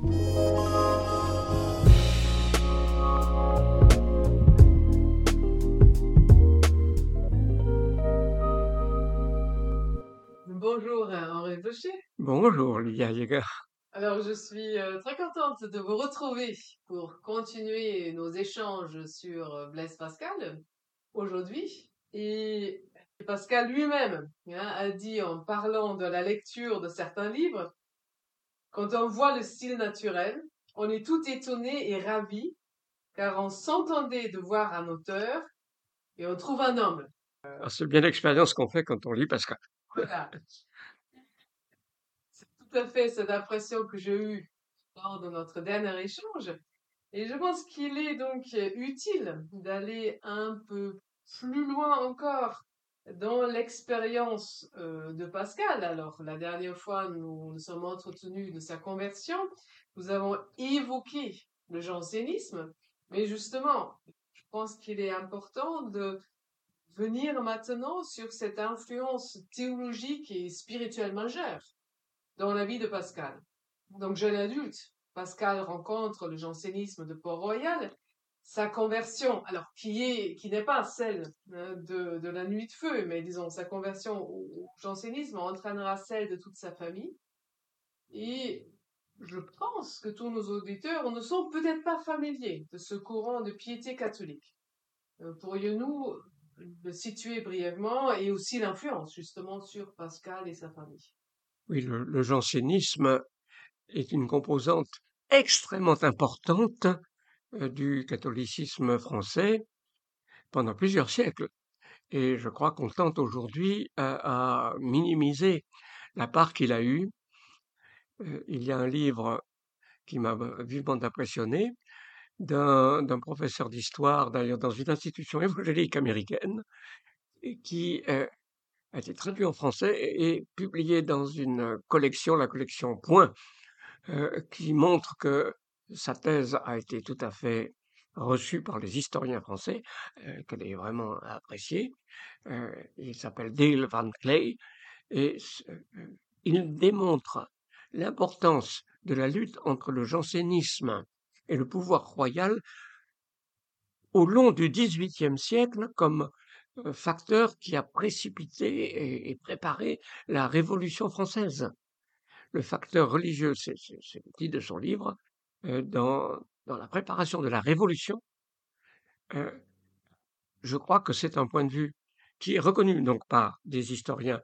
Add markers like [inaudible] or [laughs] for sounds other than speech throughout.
Bonjour euh, Henri Boucher. Bonjour Lydia Jäger. Alors je suis euh, très contente de vous retrouver pour continuer nos échanges sur euh, Blaise Pascal aujourd'hui. Et Pascal lui-même hein, a dit en parlant de la lecture de certains livres, quand on voit le style naturel, on est tout étonné et ravi, car on s'entendait de voir un auteur et on trouve un homme. Ah, c'est bien l'expérience qu'on fait quand on lit Pascal. Voilà. [laughs] C'est tout à fait cette impression que j'ai eue lors de notre dernier échange. Et je pense qu'il est donc utile d'aller un peu plus loin encore dans l'expérience euh, de Pascal. Alors, la dernière fois, nous nous sommes entretenus de sa conversion. Nous avons évoqué le jansénisme. Mais justement, je pense qu'il est important de venir maintenant sur cette influence théologique et spirituelle majeure dans la vie de Pascal. Donc, jeune adulte, Pascal rencontre le jansénisme de Port-Royal, sa conversion, alors qui est, qui n'est pas celle hein, de, de, la nuit de feu, mais disons sa conversion au, jansénisme entraînera celle de toute sa famille. Et je pense que tous nos auditeurs ne sont peut-être pas familiers de ce courant de piété catholique. Euh, pourrions-nous le situer brièvement et aussi l'influence justement sur Pascal et sa famille? Oui, le, le jansénisme est une composante extrêmement importante du catholicisme français pendant plusieurs siècles. Et je crois qu'on tente aujourd'hui à, minimiser la part qu'il a eue. Euh, il y a un livre qui m'a vivement impressionné, d'un professeur d'histoire, d'ailleurs dans une institution évangélique américaine, qui euh, a été traduit en français et, publié dans une collection, la collection Point, euh, qui montre que sa thèse a été tout à fait reçue par les historiens français, euh, qu'elle est vraiment appréciée. Euh, il s'appelle Dale Van Clay et il démontre l'importance de la lutte entre le jansénisme et le pouvoir royal au long du XVIIIe siècle comme euh, facteur qui a précipité et, préparé la Révolution française. Le facteur religieux, c'est le titre de son livre, euh, dans, la préparation de la Révolution, euh, je crois que c'est un point de vue qui est reconnu donc par des historiens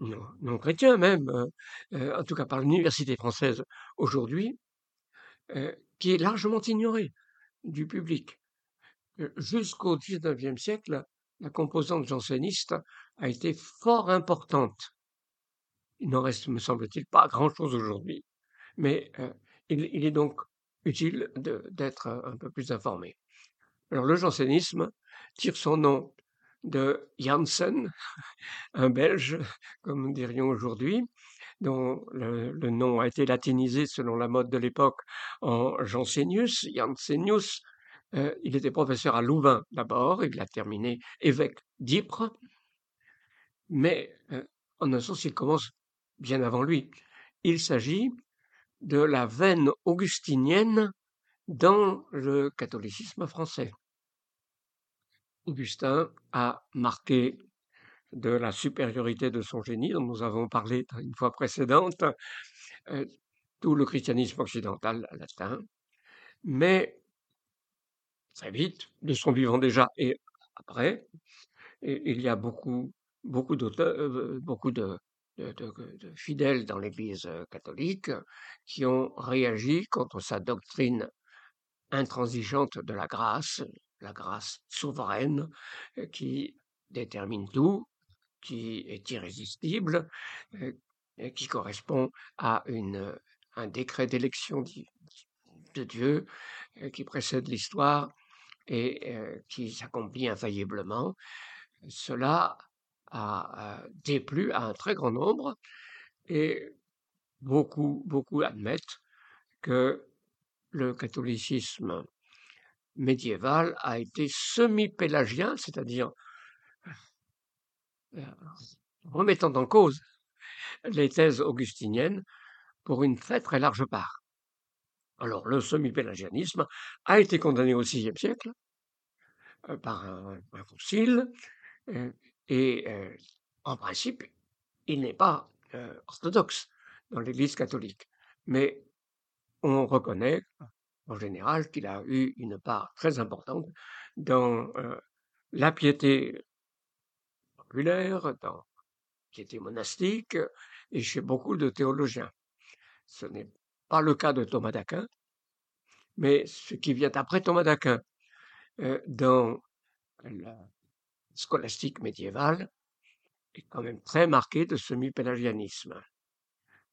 non, chrétiens même, en tout cas par l'université française aujourd'hui, qui est largement ignoré du public. Euh, jusqu'au XIXe siècle, la composante janséniste a été fort importante. Il n'en reste, me semble-t-il, pas grand-chose aujourd'hui, mais euh, il, est donc utile d'être un peu plus informé. Alors le jansénisme tire son nom de Janssen, [laughs] un Belge, comme nous dirions aujourd'hui, dont le, nom a été latinisé selon la mode de l'époque en Jansenius, Jansenius. Euh, il était professeur à Louvain d'abord, il a terminé évêque d'Ypres, mais euh, en un sens il commence bien avant lui. Il s'agit de la veine augustinienne dans le catholicisme français. Augustin a marqué de la supériorité de son génie, dont nous avons parlé une fois précédente, euh, tout le christianisme occidental latin, mais très vite, de son vivant déjà et après, il y a beaucoup, beaucoup d'auteurs, euh, beaucoup de, de, fidèles dans l'Église catholique qui ont réagi contre sa doctrine intransigeante de la grâce, la grâce souveraine qui détermine tout, qui est irrésistible, euh, et qui correspond à une, un décret d'élection de Dieu euh, qui précède l'histoire et euh, qui s'accomplit infailliblement. Cela a déplu à un très grand nombre et beaucoup, beaucoup admettent que le catholicisme médiéval a été semi-pélagien, c'est-à-dire euh, remettant en cause les thèses augustiniennes pour une très très large part. Alors, le semi-pélagianisme a été condamné au VIe siècle euh, par un, concile, euh, et en principe, il n'est pas orthodoxe dans l'Église catholique. Mais on reconnaît en général qu'il a eu une part très importante dans la piété populaire, dans la piété monastique et chez beaucoup de théologiens. Ce n'est pas le cas de Thomas d'Aquin, mais ce qui vient après Thomas d'Aquin dans la scolastique médiévale est quand même très marqué de semi-pélagianisme.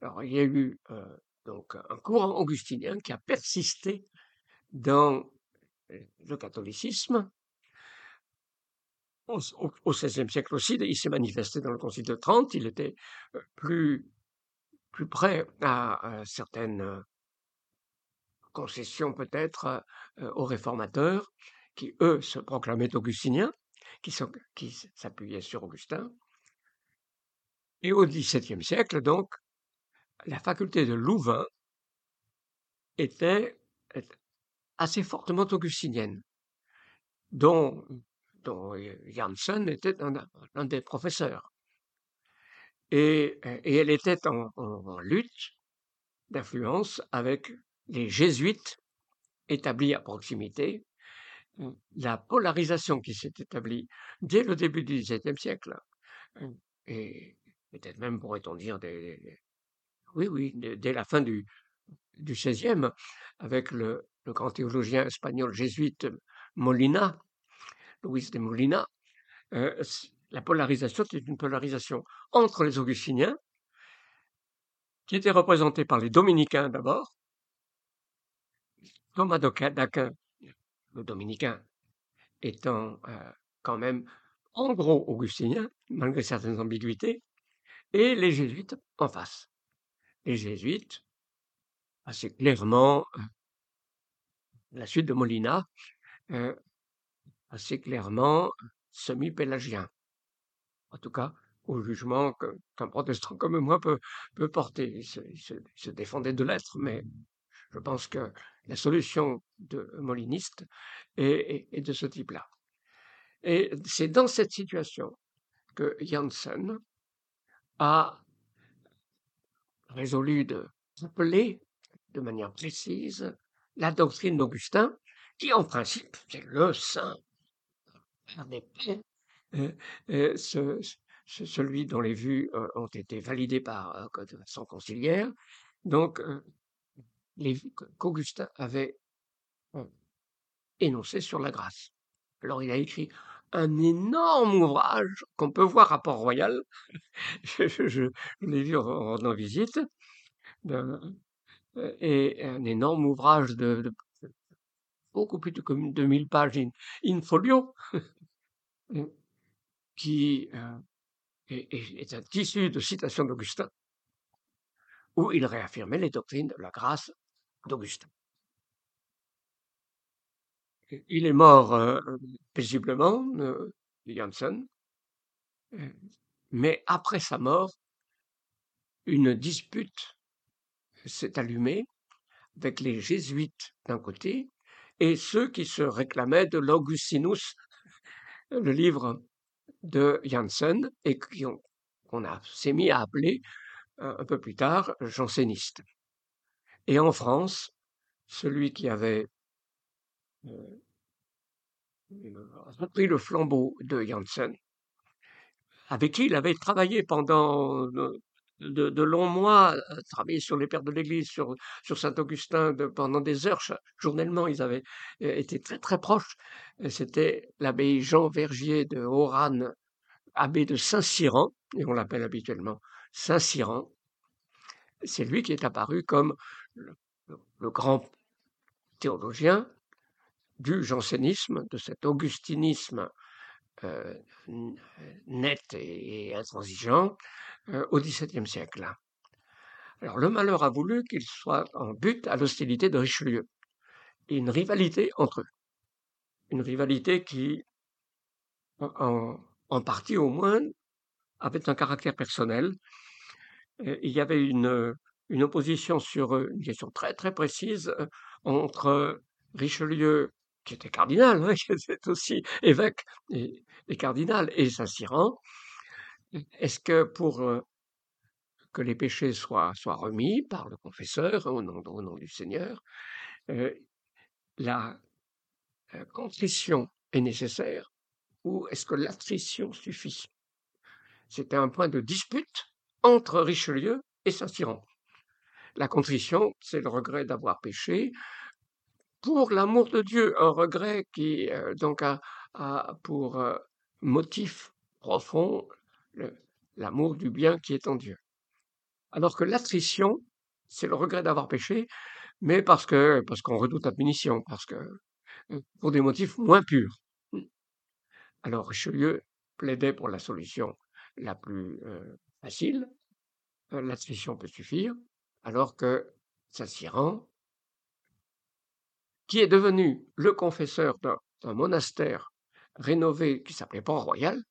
Alors, il y a eu euh, donc un courant augustinien qui a persisté dans euh, le catholicisme. Au XVIe siècle aussi, il s'est manifesté dans le Concile de Trente. Il était plus plus près à, certaines concessions peut-être aux réformateurs, qui eux se proclamaient augustiniens, qui s'appuyaient sur Augustin. Et au XVIIe siècle, donc, la faculté de Louvain était assez fortement augustinienne, dont, dont Janssen était un des professeurs. Et, elle était en, lutte d'influence avec les jésuites établis à proximité. La polarisation qui s'est établie dès le début du XVIIe siècle, et peut-être même pourrait-on dire oui, oui, dès la fin du, XVIe, avec le, grand théologien espagnol jésuite Molina, Luis de Molina, euh, la polarisation, c'est une polarisation entre les augustiniens, qui étaient représentés par les dominicains d'abord. Thomas d'Aquin, dominicain, étant euh, quand même en gros augustinien, malgré certaines ambiguïtés, et les jésuites en face. Les jésuites, assez clairement, euh, la suite de Molina, euh, assez clairement semi-pélagiens en tout cas au jugement qu'un protestant comme moi peut, porter. Il se, défendait de l'être, mais je pense que la solution de moliniste est, de ce type-là. Et c'est dans cette situation que Janssen a résolu de rappeler de manière précise la doctrine d'Augustin, qui en principe, c'est le saint des ce, celui dont les vues ont été validées par de façon conciliaire. Donc, vues qu'Augustin avait énoncées sur la grâce. Alors, il a écrit un énorme ouvrage qu'on peut voir à Port-Royal. [laughs] je, l'ai vu en rendant visite. et un énorme ouvrage de, beaucoup plus de, de 1000 pages in folio [laughs] qui euh, est, un tissu de citations d'Augustin, où il réaffirmait les doctrines de la grâce d'Augustin. Il est mort euh, paisiblement, euh, Janssen, mais après sa mort, une dispute s'est allumée avec les jésuites d'un côté et ceux qui se réclamaient de l'Augustinus, le livre de Janssen et qu'on s'est mis à appeler euh, un peu plus tard janséniste. Et en France, celui qui avait euh, repris le flambeau de Janssen, avec qui il avait travaillé pendant euh, de, longs mois, travaillé sur les pères de l'Église, sur, sur Saint-Augustin pendant des heures, journellement, ils avaient été très très proches. C'était l'abbé Jean Vergier de Oran, abbé de Saint-Cyran, et on l'appelle habituellement Saint-Cyran. C'est lui qui est apparu comme le, grand théologien du jansénisme, de cet augustinisme net et, intransigeant, euh, au XVIIe siècle. Alors le malheur a voulu qu'il soit en but à l'hostilité de Richelieu, et une rivalité entre eux. Une rivalité qui, en, en partie au moins, avait un caractère personnel. Il y avait une une opposition sur une question très très précise entre Richelieu, qui était cardinal, hein, [laughs] qui était aussi évêque et, cardinal, et Saint-Cyran. Est-ce que pour que les péchés soient, remis par le confesseur au nom, au nom du Seigneur, la contrition est nécessaire ou est-ce que l'attrition suffit? C'était un point de dispute entre Richelieu et Saint-Cyran. La contrition, c'est le regret d'avoir péché pour l'amour de Dieu, un regret qui euh, donc a, pour euh, motif profond l'amour du bien qui est en Dieu. Alors que l'attrition, c'est le regret d'avoir péché, mais parce qu'on redoute la parce que euh, pour des motifs moins purs. Alors Richelieu plaidait pour la solution la plus facile, l'attrition peut suffire, alors que Saint-Cyran, qui est devenu le confesseur d'un monastère rénové qui s'appelait Port-Royal,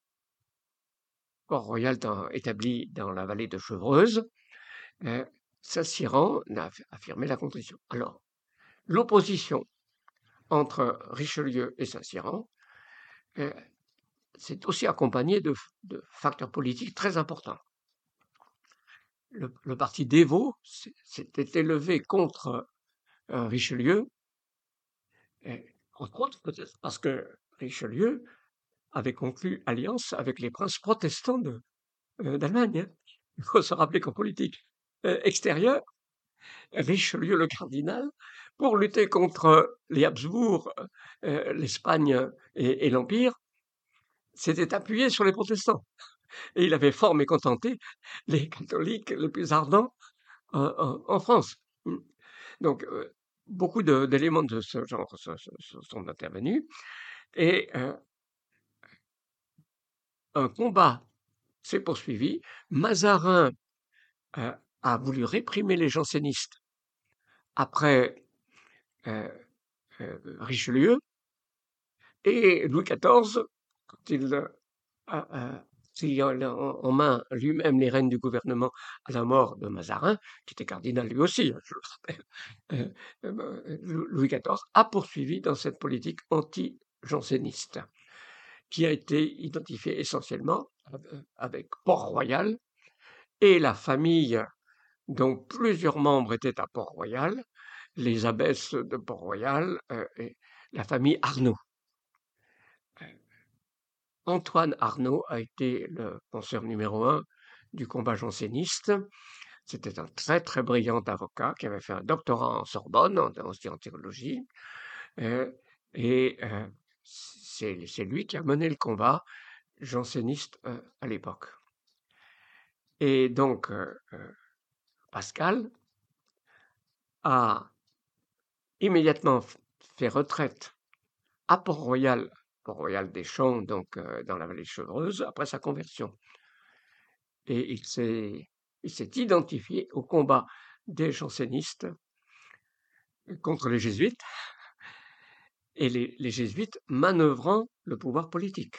Port-Royal établi dans la vallée de Chevreuse, euh, Saint-Cyran a affirmé la contrition. Alors, l'opposition entre Richelieu et Saint-Cyran euh, c'est aussi accompagné de, facteurs politiques très importants le, parti Dévot s'était élevé contre euh, Richelieu, entre autres parce que Richelieu avait conclu alliance avec les princes protestants euh, d'Allemagne. Hein. Il faut se rappeler qu'en politique euh, extérieure, Richelieu le cardinal, pour lutter contre les Habsbourg, l'Espagne et l'Empire, s'était appuyé sur les protestants et il avait fort mécontenté les [laughs] catholiques les plus ardents en, France. Mmh. Donc, euh, beaucoup d'éléments de, ce genre sont intervenus et euh, un combat s'est poursuivi. Mazarin euh, a voulu réprimer les jansénistes après Richelieu et Louis XIV, quand il a, s'il en main lui-même les rênes du gouvernement à la mort de Mazarin, qui était cardinal lui aussi, hein, je le rappelle, euh, euh, bah, Louis XIV a poursuivi dans cette politique anti-janséniste, qui a été identifiée essentiellement euh, avec Port-Royal et la famille dont plusieurs membres étaient à Port-Royal, les abbesses de Port-Royal et la famille Arnaud. Antoine Arnaud a été le penseur numéro un du combat janséniste. C'était un très très brillant avocat qui avait fait un doctorat en Sorbonne, en, théologie. Euh, et euh, c'est lui qui a mené le combat janséniste euh, à l'époque. Et donc, Pascal a immédiatement fait retraite à Port-Royal Port-Royal des Champs, donc dans la vallée Chevreuse, après sa conversion. Et il s'est, identifié au combat des jansénistes contre les jésuites, et les, jésuites manœuvrant le pouvoir politique.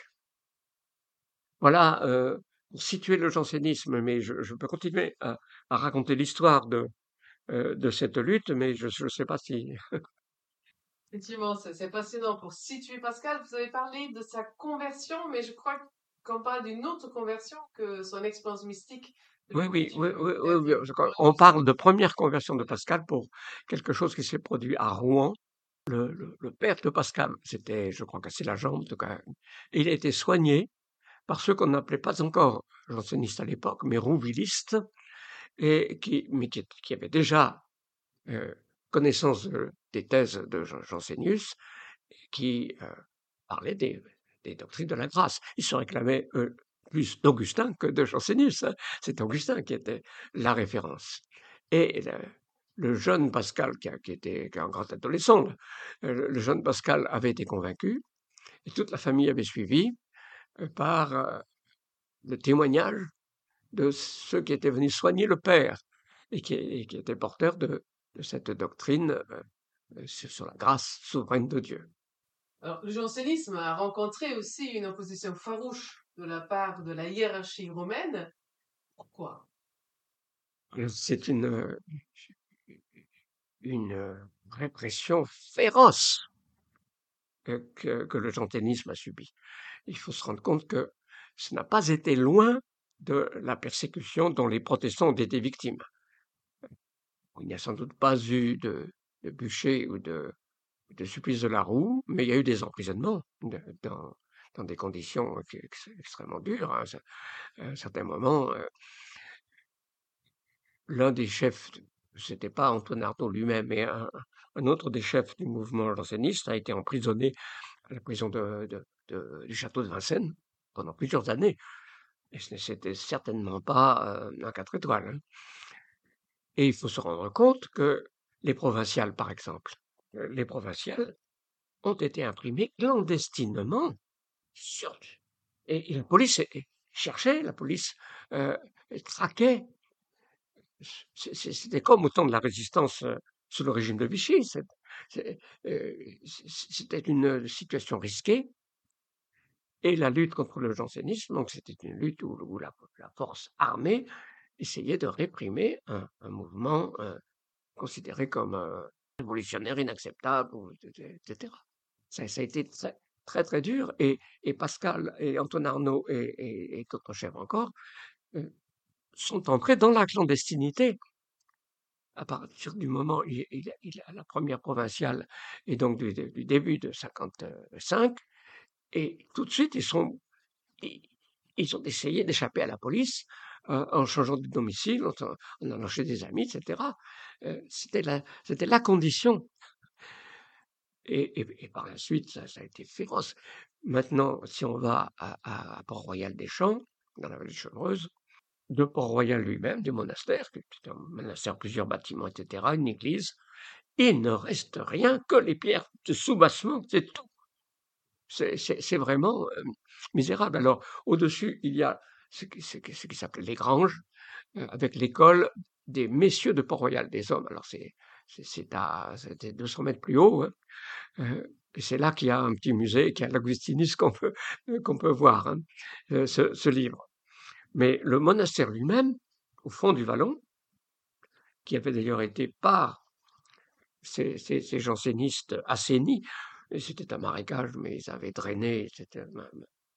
Voilà, pour situer le jansénisme, mais je, peux continuer à, raconter l'histoire de, de cette lutte, mais je ne sais pas si Effectivement, c'est passionnant. Pour situer Pascal, vous avez parlé de sa conversion, mais je crois qu'on parle d'une autre conversion que son expérience mystique. Oui, oui, oui, oui, On parle de première conversion de Pascal pour quelque chose qui s'est produit à Rouen. Le, père de Pascal, c'était, je crois, c'est la jambe, en tout cas. Il a été soigné par ceux qu'on n'appelait pas encore jansénistes à l'époque, mais rouvillistes, et qui, mais qui, qui avaient déjà euh, connaissance des thèses de Jansénius qui euh, parlaient des, doctrines de la grâce. Ils se réclamaient plus d'Augustin que de Jansénius. Hein. C'est Augustin qui était la référence. Et le, jeune Pascal, qui, était un grand adolescent, euh, le, jeune Pascal avait été convaincu, et toute la famille avait suivi euh, par le témoignage de ceux qui étaient venus soigner le Père et qui, qui étaient porteurs de, cette doctrine euh, euh, sur la grâce souveraine de Dieu. Alors, le jansénisme a rencontré aussi une opposition farouche de la part de la hiérarchie romaine. Pourquoi? C'est une, une répression féroce que, que le jansénisme a subie. Il faut se rendre compte que ce n'a pas été loin de la persécution dont les protestants ont été victimes. Il n'y a sans doute pas eu de, de bûcher ou de, de supplice de la roue, mais il y a eu des emprisonnements dans, dans des conditions extrêmement dures. Hein. À un certain moment, euh, l'un des chefs, c'était pas Antoine Arnaud lui-même, mais un, autre des chefs du mouvement janséniste a été emprisonné à la prison de, du château de Vincennes pendant plusieurs années. Et ce n'était certainement pas euh, un quatre étoiles. Hein. Et il faut se rendre compte que les provinciales, par exemple, euh, les provinciales ont été imprimées clandestinement sur... Et, la police cherchait, la police euh, traquait. C'était comme au temps de la résistance euh, sous le régime de Vichy. C'était une situation risquée. Et la lutte contre le jansénisme, donc c'était une lutte où, la, force armée essayait de réprimer un, mouvement considéré comme révolutionnaire, inacceptable, etc. Ça, a été très, très, dur. Et, Pascal et Antoine Arnaud et, et, et encore sont entrés dans la clandestinité à partir du moment où il, a la première provinciale et donc du, début de 55 et tout de suite ils sont ils, ont essayé d'échapper à la police en changeant de domicile, en, allant chez des amis, etc. c'était la c'était la condition et, par la suite, ça, a été féroce. Maintenant, si on va à, Port-Royal des Champs, dans la vallée Chevreuse, de Port-Royal lui-même, du monastère, qui est un monastère, plusieurs bâtiments, etc., une église, il ne reste rien que les pierres de soubassement, c'est tout. C'est vraiment euh, misérable. Alors, au-dessus, il y a ce qui, s'appelle les granges, euh, avec l'école des messieurs de Port-Royal, des hommes. Alors, c'est à 200 mètres plus haut. Hein. Euh, c'est là qu'il y a un petit musée, qu'il y a l'Augustinus qu'on peut, euh, qu'on peut voir, hein, ce, ce, livre. Mais le monastère lui-même, au fond du vallon, qui avait d'ailleurs été par ces, ces, ces jansénistes assainis, c'était un marécage, mais ils avaient drainé, c'était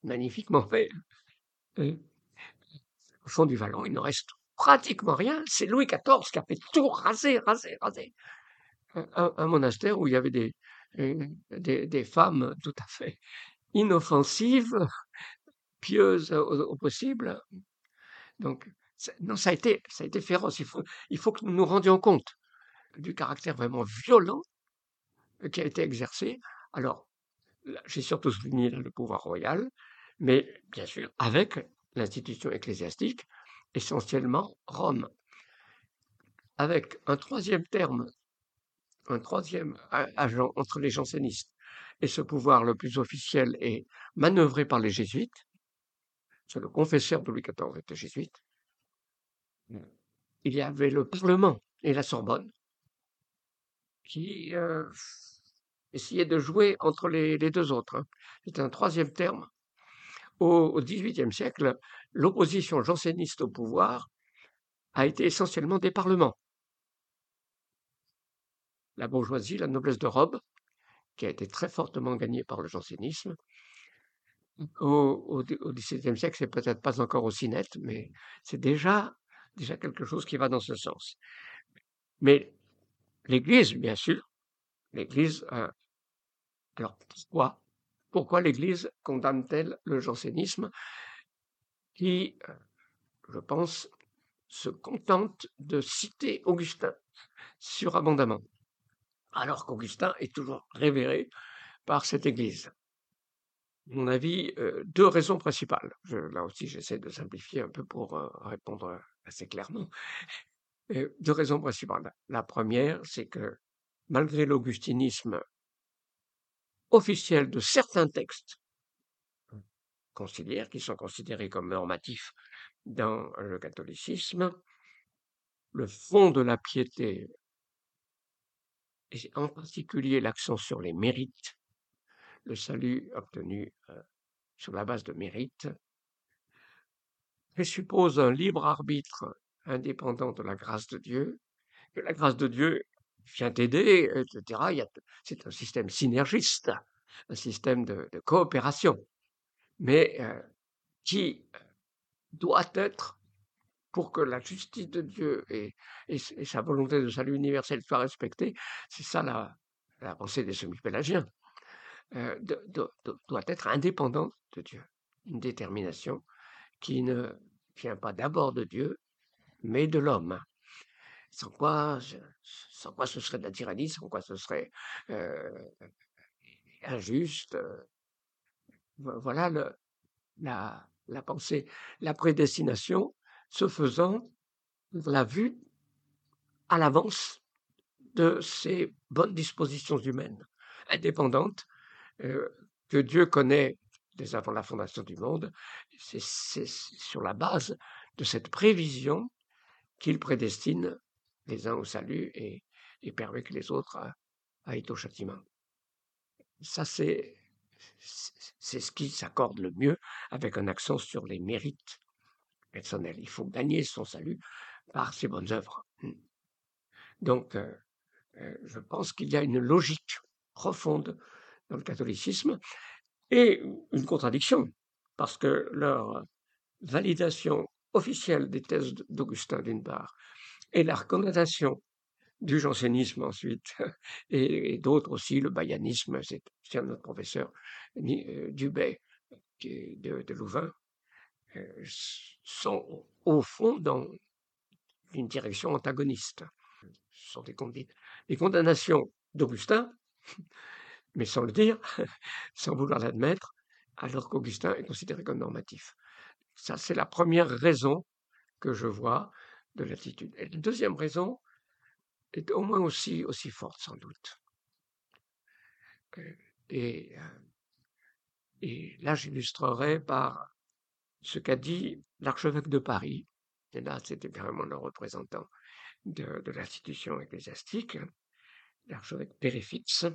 magnifiquement fait. Au fond du vallon, il ne reste pratiquement rien. C'est Louis XIV qui a fait tout raser, raser, raser. Un, un monastère où il y avait des, des, femmes tout à fait inoffensives, pieuses au, possible. Donc, non, ça a été, ça a été féroce. Il faut, il faut que nous nous rendions compte du caractère vraiment violent qui a été exercé. Alors, j'ai surtout souligné le pouvoir royal, mais bien sûr avec l'institution ecclésiastique, essentiellement Rome. Avec un troisième terme un troisième agent entre les jansénistes et ce pouvoir le plus officiel est manœuvré par les jésuites. C'est le confesseur de Louis XIV était jésuite. Il y avait le Parlement et la Sorbonne qui euh, essayaient de jouer entre les, deux autres. Hein. C'est un troisième terme. Au XVIIIe siècle, l'opposition janséniste au pouvoir a été essentiellement des parlements la bourgeoisie, la noblesse de robe, qui a été très fortement gagnée par le jansénisme. Au, XVIIe siècle, c'est peut-être pas encore aussi net, mais c'est déjà, déjà quelque chose qui va dans ce sens. Mais l'Église, bien sûr, l'Église, euh, alors pourquoi Pourquoi l'Église condamne-t-elle le jansénisme qui, euh, je pense, se contente de citer Augustin surabondamment alors qu'Augustin est toujours révéré par cette Église. Mon avis, euh, deux raisons principales. là aussi, j'essaie de simplifier un peu pour euh, répondre assez clairement. deux raisons principales. La première, c'est que malgré l'augustinisme officiel de certains textes conciliaires qui sont considérés comme normatifs dans le catholicisme, le fond de la piété et en particulier l'accent sur les mérites, le salut obtenu euh, sur la base de mérites, présuppose un libre arbitre indépendant de la grâce de Dieu, que la grâce de Dieu vient aider, etc. C'est un système synergiste, un système de, coopération, mais euh, qui doit être, pour que la justice de Dieu et, sa volonté de salut universel soient respectées, c'est ça la, la pensée des semi-pélagiens, euh, doit être indépendante de Dieu. Une détermination qui ne vient pas d'abord de Dieu, mais de l'homme. Sans quoi, sans quoi ce serait de la tyrannie, sans quoi ce serait euh, injuste. Voilà le, la, la pensée. La prédestination se faisant la vue à l'avance de ces bonnes dispositions humaines, indépendantes, euh, que Dieu connaît dès avant la fondation du monde. C'est sur la base de cette prévision qu'il prédestine les uns au salut et, permet que les autres aillent au châtiment. Ça, c'est c'est ce qui s'accorde le mieux avec un accent sur les mérites personnels. Il faut gagner son salut par ses bonnes œuvres. Donc, euh, euh, je pense qu'il y a une logique profonde dans le catholicisme et une contradiction, parce que leur validation officielle des thèses d'Augustin d'une part et la condamnation du jansénisme ensuite, [laughs] et, d'autres aussi, le bayanisme, c'est notre professeur euh, Dubé de, de Louvain, euh, sont au fond dans une direction antagoniste. Ce sont des condamnations d'Augustin, [laughs] mais sans le dire, [laughs] sans vouloir l'admettre, alors qu'Augustin est considéré comme normatif. Ça, c'est la première raison que je vois de l'attitude. Et la deuxième raison, est au moins aussi, forte sans doute. Euh, et, là, j'illustrerai par ce qu'a dit l'archevêque de Paris, et là, c'était vraiment le représentant de, de l'institution ecclésiastique, l'archevêque Périfix,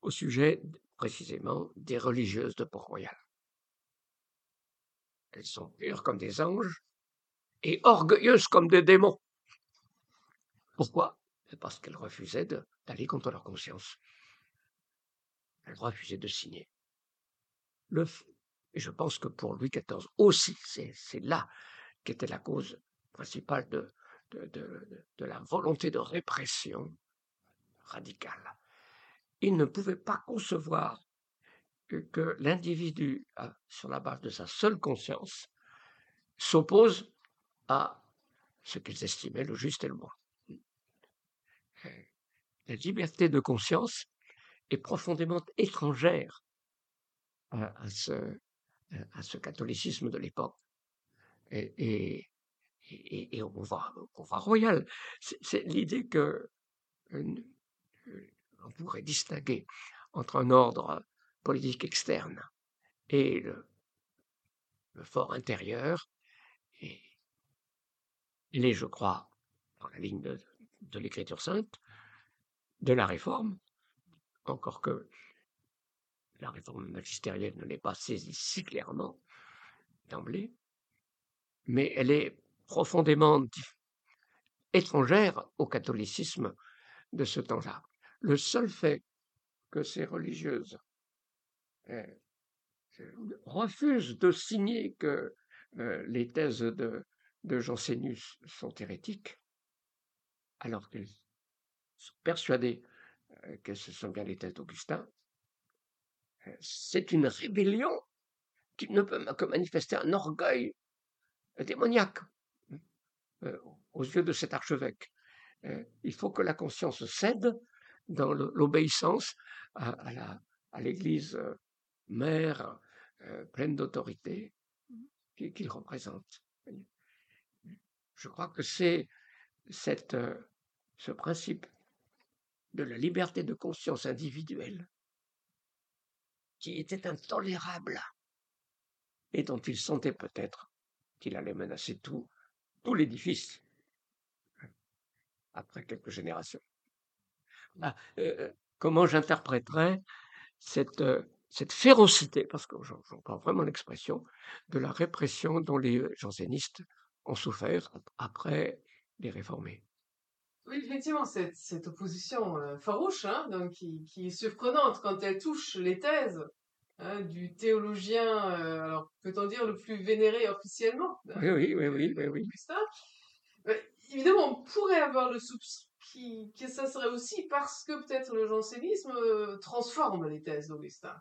au sujet précisément des religieuses de Port-Royal. Elles sont pures comme des anges et orgueilleuses comme des démons. Pourquoi? Parce qu'elles refusaient d'aller contre leur conscience. Elles refusaient de signer. Et je pense que pour Louis XIV aussi, c'est là qu'était la cause principale de, la volonté de répression radicale. Il ne pouvait pas concevoir que, l'individu, sur la base de sa seule conscience, s'oppose à ce qu'ils estimaient le juste et le bon la liberté de conscience est profondément étrangère à, ce, catholicisme de l'époque. Et, au, pouvoir, royal, c'est l'idée que euh, on pourrait distinguer entre un ordre politique externe et le, fort intérieur. Il est, je crois, dans la ligne de, de l'écriture sainte, de la réforme, encore que la réforme magistérielle ne l'est pas saisie si clairement d'emblée, mais elle est profondément étrangère au catholicisme de ce temps-là. Le seul fait que ces religieuses euh, refusent de signer que euh, les thèses de, de Jansénus sont hérétiques, alors qu'elles sont persuadés euh, que ce sont bien les thèses d'Augustin, euh, c'est une rébellion qui ne peut que manifester un orgueil démoniaque euh, aux yeux de cet archevêque. Il faut que la conscience cède dans l'obéissance à, l'Église mère pleine d'autorité qu'il représente. Je crois que c'est cette ce principe de la liberté de conscience individuelle qui était intolérable et dont il sentait peut-être qu'il allait menacer tout, tout l'édifice après quelques générations. Ah, euh, comment j'interpréterais cette, euh, cette férocité, parce que j'en prends vraiment l'expression, de la répression dont les jansénistes ont souffert après les réformés. Oui, effectivement, cette, cette opposition euh, farouche, hein, donc qui, qui est surprenante quand elle touche les thèses hein, du théologien, euh, alors peut-on dire le plus vénéré officiellement hein, Oui, oui, oui, oui, oui, oui. Augustin. Euh, évidemment, on pourrait avoir le soupçon qui, que ça serait aussi parce que peut-être le jansénisme euh, transforme les thèses d'Augustin.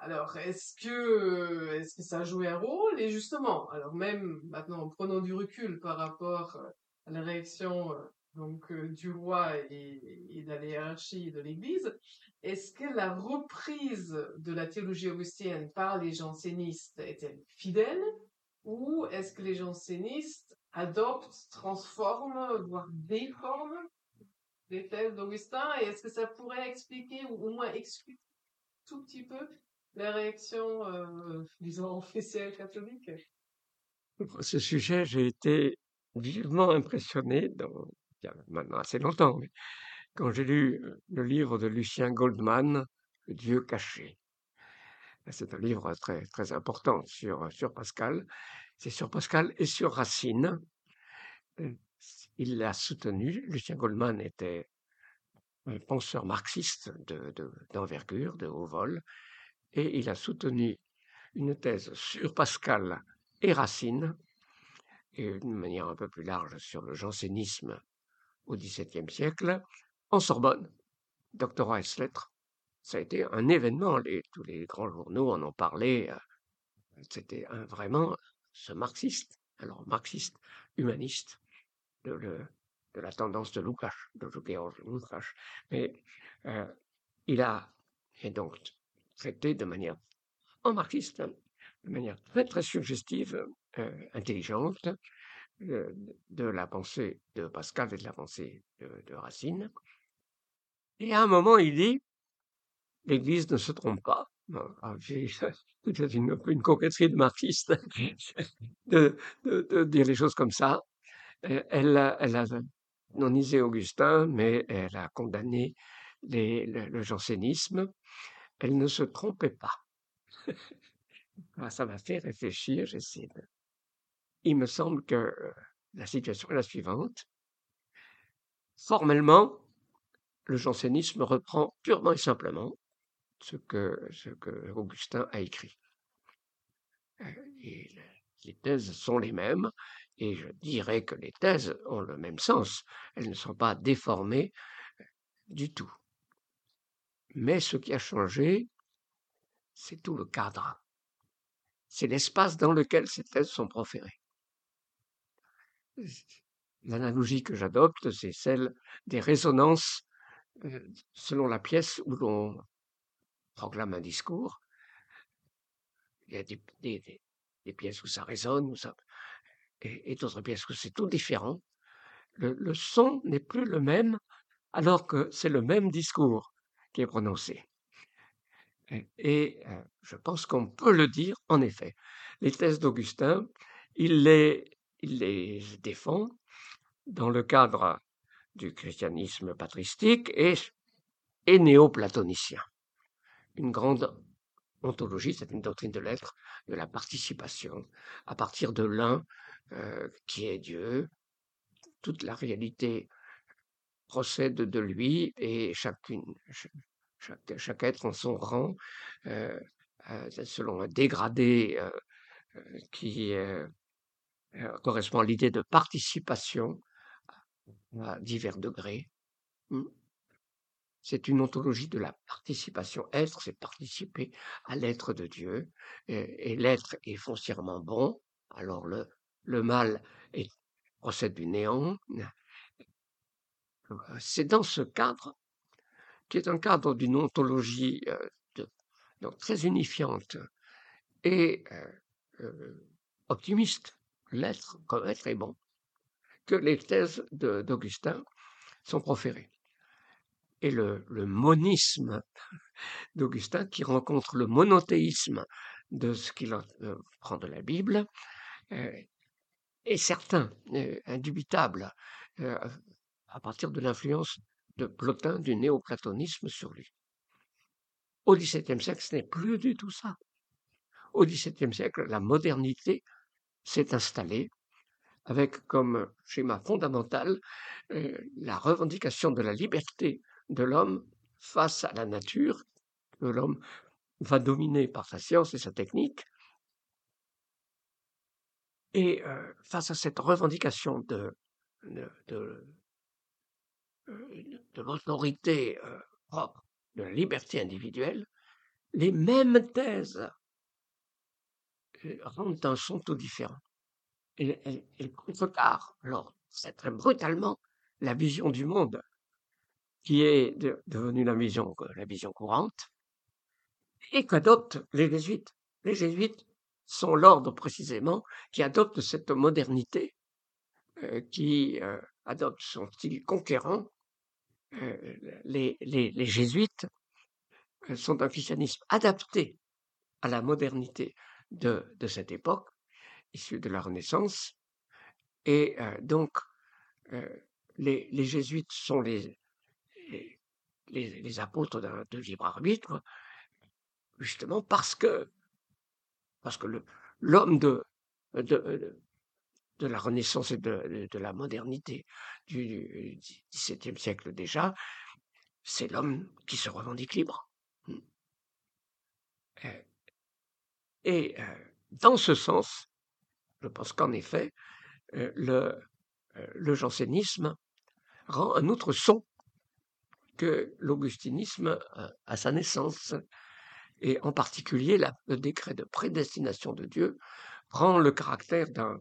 Alors, est-ce que, est-ce que ça a joué un rôle? Et justement, alors même maintenant, en prenant du recul par rapport euh, à la réaction euh, donc euh, du roi et, et de la hiérarchie de l'Église, est-ce que la reprise de la théologie augustienne par les jansénistes est-elle fidèle? Ou est-ce que les jansénistes adoptent, transforment, voire déforment les thèses d'Augustin? Et est-ce que ça pourrait expliquer ou au moins expliquer tout petit peu la réaction, euh, disons, officielle catholique? Ce sujet, j'ai été vivement impressionné, dans, il y a maintenant assez longtemps, quand j'ai lu euh, le livre de Lucien Goldman, Le Dieu caché. C'est un livre très, très important sur, sur Pascal. C'est sur Pascal et sur Racine. Euh, Il l'a soutenu. Lucien Goldman était penseur marxiste de, de- d'envergure, de haut vol, et il a soutenu une thèse sur Pascal et Racine, et d'une manière un peu plus large sur le jansénisme au XVIIe siècle, en Sorbonne, doctorat ès lettres. Ça a été un événement, tous les grands journaux en ont parlé. euh, C'était vraiment ce marxiste, alors marxiste, humaniste, le- de la tendance de Lukács, de Georg Lukács. Mais euh, il a donc traité de manière en marxiste, de manière très très suggestive, euh, intelligente, euh, de la pensée de Pascal et de la pensée de, Racine. Et à un moment, il dit, l'Église ne se trompe pas. Bon, ah, C'est [laughs] une, une coquetterie de marxiste [laughs] de, dire les choses comme ça. Elle, elle a nonisé Augustin, mais elle a condamné les- le, le jansénisme. Elle ne se trompait pas. [laughs] Ah, ça m'a fait réfléchir. j'essaie de- Il me semble que euh, la situation est la suivante. Formellement, le jansénisme reprend purement et simplement ce que, ce que Augustin a écrit. Euh, et le- les thèses sont les mêmes, et je dirais que les thèses ont le même sens. Elles ne sont pas déformées euh, du tout. Mais ce qui a changé, c'est tout le cadre. C'est l'espace dans lequel ces thèses sont proférées. L'analogie que j'adopte, c'est celle des résonances euh, selon la pièce où l'on proclame un discours. Il y a des, des- pièces où ça résonne, où ça, et, et d'autres pièces où c'est tout différent. Le, son n'est plus le même alors que c'est le même discours qui est prononcé. Et, euh, je pense qu'on peut le dire, en effet. Les thèses d'Augustin, il les, il les défend dans le cadre du christianisme patristique et, et néoplatonicien. Une grande ontologie, c'est une doctrine de l'être, de la participation, à partir de l'un euh, qui est Dieu, toute la réalité procède de lui et chacune, ch- chaque, être en son rang, euh, euh, selon un dégradé qui correspond à l'idée de participation à divers degrés. Mm. C'est une ontologie de la participation. Être, c'est participer à l'être de Dieu. Et, et l'être est foncièrement bon. Alors le, le mal procède du néant. C'est dans ce cadre, qui est un cadre d'une ontologie euh, très unifiante et euh, euh, optimiste, l'être comme être est bon, que les thèses d'Augustin sont proférées. Et le, monisme d'Augustin, qui rencontre le monothéisme de ce qu'il en- prend de la Bible, est certain, euh, indubitable, euh, à partir de l'influence de Plotin du néoplatonisme sur lui. Au XVIIe siècle, ce n'est plus du tout ça. Au XVIIe siècle, la modernité s'est installée avec comme schéma fondamental euh, la revendication de la liberté de l'homme face à la nature, que l'homme va dominer par sa science et sa technique. Et euh, face à cette revendication de, de, euh, l'autorité propre, de la liberté individuelle, les mêmes thèses rendent un son tout différent. Et, contrecarre, alors, c'est très brutalement la vision du monde qui est devenue la vision, la vision courante et qu'adoptent les jésuites. Les jésuites sont l'ordre précisément qui adopte cette modernité, euh, qui euh, adopte son style conquérant. Euh, les, jésuites sont un christianisme adapté à la modernité de, de cette époque, issue de la Renaissance. Et donc, les, jésuites sont les, les, les apôtres de libre arbitre, justement parce que, parce que l'homme de, de, la Renaissance et de, la modernité du XVIIe siècle déjà, c'est l'homme qui se revendique libre. Hmm. Et dans ce sens, je pense qu'en effet, le, le jansénisme rend un autre son que l'augustinisme à sa naissance. Et en particulier, le décret de prédestination de Dieu prend le caractère d'un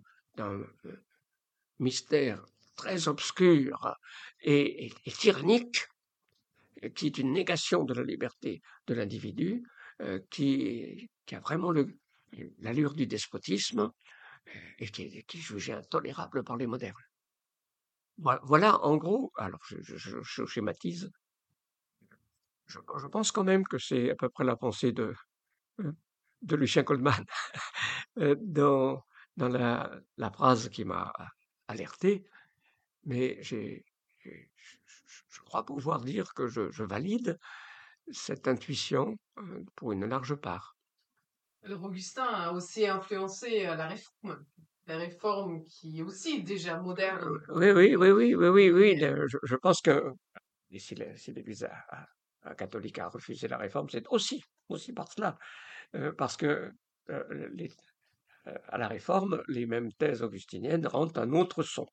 mystère très obscur et, tyrannique, qui est une négation de la liberté de l'individu, qui, qui, a vraiment l'allure du despotisme et qui, est jugé intolérable par les modernes. Voilà, en gros, alors je schématise, je, pense quand même que c'est à peu près la pensée de, euh, de Lucien Goldman [laughs] euh, dans, dans la, la phrase qui m'a alerté, mais j'ai, je crois pouvoir dire que je, je valide cette intuition euh, pour une large part. Alors Augustin a aussi influencé la réforme, la réforme qui est aussi déjà moderne. Oui, oui, oui, oui, oui, oui, oui. Je, je pense que l'Église a, catholique a refusé la réforme, c'est aussi, aussi par cela, euh, parce que euh, euh, à la réforme, les mêmes thèses augustiniennes rendent un autre son,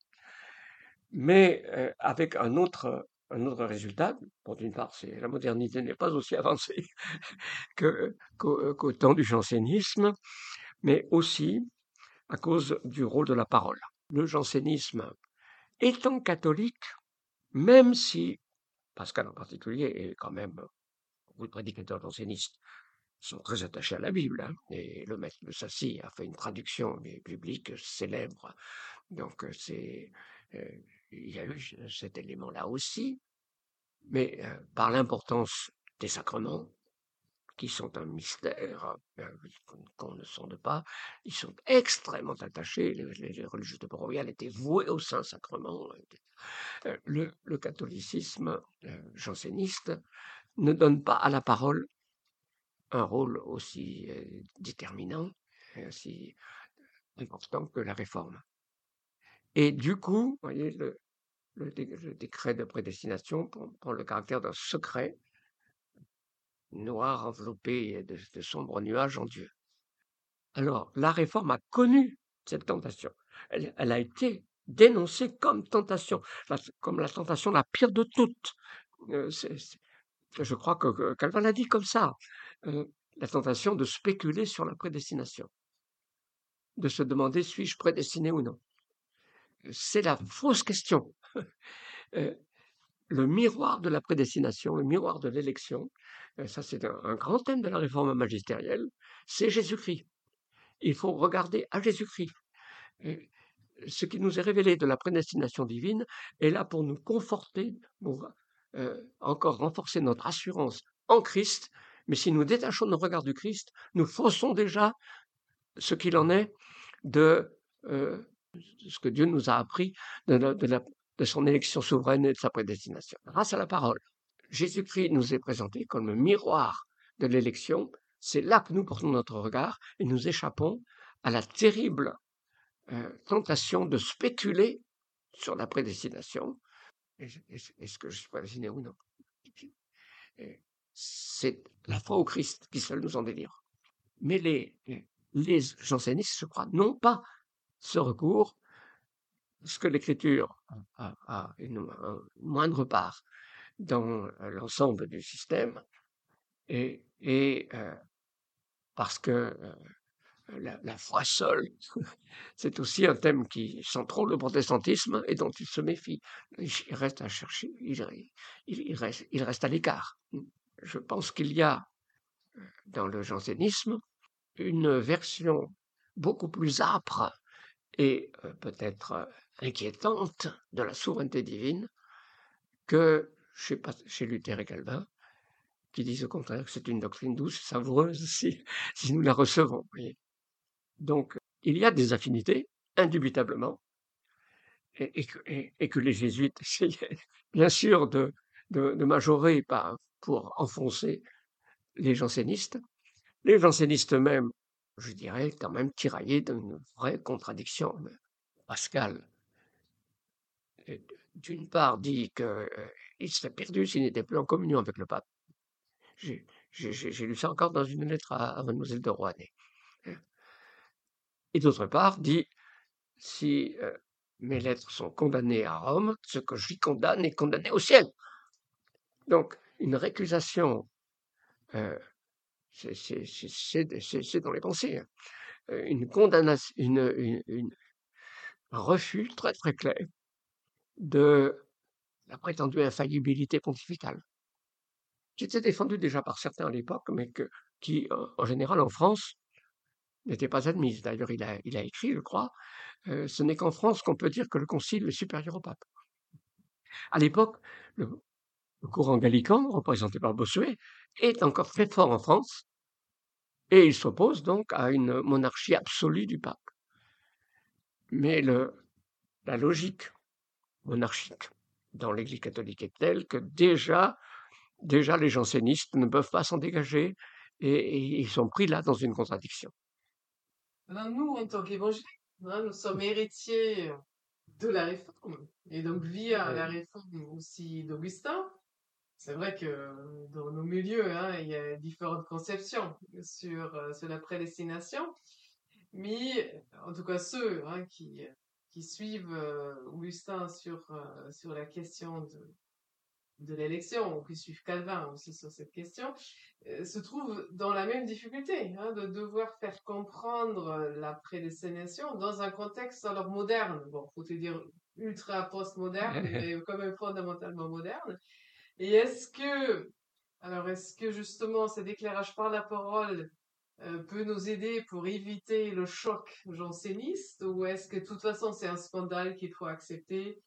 mais avec un autre, un autre résultat. Pour d'une part, c'est la modernité n'est pas aussi [laughs] avancée que, qu'au, temps du jansénisme, mais aussi à cause du rôle de la parole. Le jansénisme étant catholique, même si Pascal en particulier, et quand même beaucoup de prédicateurs jansénistes sont très attachés à la Bible. Hein, et le maître de Sassy a fait une traduction biblique célèbre. Donc euh, c'est, euh, il y a eu cet élément-là aussi, mais euh, par l'importance des sacrements, qui sont un mystère qu'on ne sonde pas, ils sont extrêmement attachés. Les, religieux de Port-Royal étaient voués au Saint-Sacrement. Euh, le, catholicisme euh, janséniste ne donne pas à la parole un rôle aussi euh, déterminant, aussi important que la réforme. Et du coup, voyez, le, décret de prédestination prend, le caractère d'un secret noir enveloppé de, sombres nuages en Dieu. Alors, la réforme a connu cette tentation. elle a été dénoncée comme tentation, comme la tentation la pire de toutes. Euh, je crois que, Calvin l'a dit comme ça, euh, la tentation de spéculer sur la prédestination, de se demander suis-je prédestiné ou non. C'est la fausse question. [laughs] Euh, le miroir de la prédestination, le miroir de l'élection, ça c'est un, grand thème de la réforme magistérielle, c'est Jésus-Christ. Il faut regarder à Jésus-Christ ce qui nous est révélé de la prédestination divine est là pour nous conforter, pour euh, encore renforcer notre assurance en Christ. Mais si nous détachons nos regards du Christ, nous faussons déjà ce qu'il en est de, euh, ce que Dieu nous a appris de son élection souveraine et de sa prédestination. Grâce à la parole, Jésus-Christ nous est présenté comme le miroir de l'élection. C'est là que nous portons notre regard et nous échappons à la terrible tentation de spéculer sur la prédestination. Est-ce que je suis prédestiné ou non? C'est la foi au Christ qui seul nous en délivre. Mais les, jansénistes, je crois, n'ont pas ce recours, parce que l'Écriture a, une, moindre part dans l'ensemble du système, et, et parce que la, foi seule, [laughs] c'est aussi un thème qui trop le protestantisme et dont il se méfie. Il reste à chercher, il, reste, il reste à l'écart. Je pense qu'il y a dans le jansénisme une version beaucoup plus âpre et peut-être inquiétante de la souveraineté divine que chez, chez Luther et Calvin, qui disent au contraire que c'est une doctrine douce savoureuse [laughs] si, nous la recevons. Donc, il y a des affinités, indubitablement, et, que, les jésuites [laughs] essayaient, bien sûr, de, majorer pour enfoncer les jansénistes. Les jansénistes eux-mêmes, je dirais, quand même tiraillés d'une vraie contradiction. Pascal, euh, d'une part, dit qu'il euh, serait perdu s'il n'était plus en communion avec le pape. J'ai lu ça encore dans une lettre à, Mademoiselle de Rouanet et d'autre part dit si euh, mes lettres sont condamnées à Rome, ce que lui condamne est condamné au ciel. Donc, une récusation, euh, c'est dans les pensées, hein. euh, une condamnation, un refus très très clair de la prétendue infaillibilité pontificale, qui était défendue déjà par certains à l'époque, mais qui, en général, en France, n'était pas admise. D'ailleurs, il a, écrit, je crois, euh, ce n'est qu'en France qu'on peut dire que le concile est supérieur au pape. À l'époque, le, courant gallican, représenté par Bossuet, est encore très fort en France, et il s'oppose donc à une monarchie absolue du pape. Mais la logique monarchique dans l'Église catholique est telle que déjà, déjà les jansénistes ne peuvent pas s'en dégager et, ils sont pris là dans une contradiction. Nous, en tant qu'évangéliques, hein, nous sommes héritiers de la réforme, et donc via la réforme aussi d'Augustin. C'est vrai que dans nos milieux, hein, il y a différentes conceptions sur, euh, sur la prédestination, mais en tout cas ceux hein, qui, qui suivent euh, Augustin sur, euh, sur la question de, de l'élection, ou qui suivent Calvin aussi sur cette question, euh, se trouvent dans la même difficulté, hein, de devoir faire comprendre la prédestination dans un contexte alors moderne. Bon, faut te dire ultra postmoderne, [laughs] mais quand même fondamentalement moderne. Et est-ce que, alors est-ce que justement cet éclairage par la parole peut nous aider pour éviter le choc janséniste, ou est-ce que de toute façon c'est un scandale qu'il faut accepter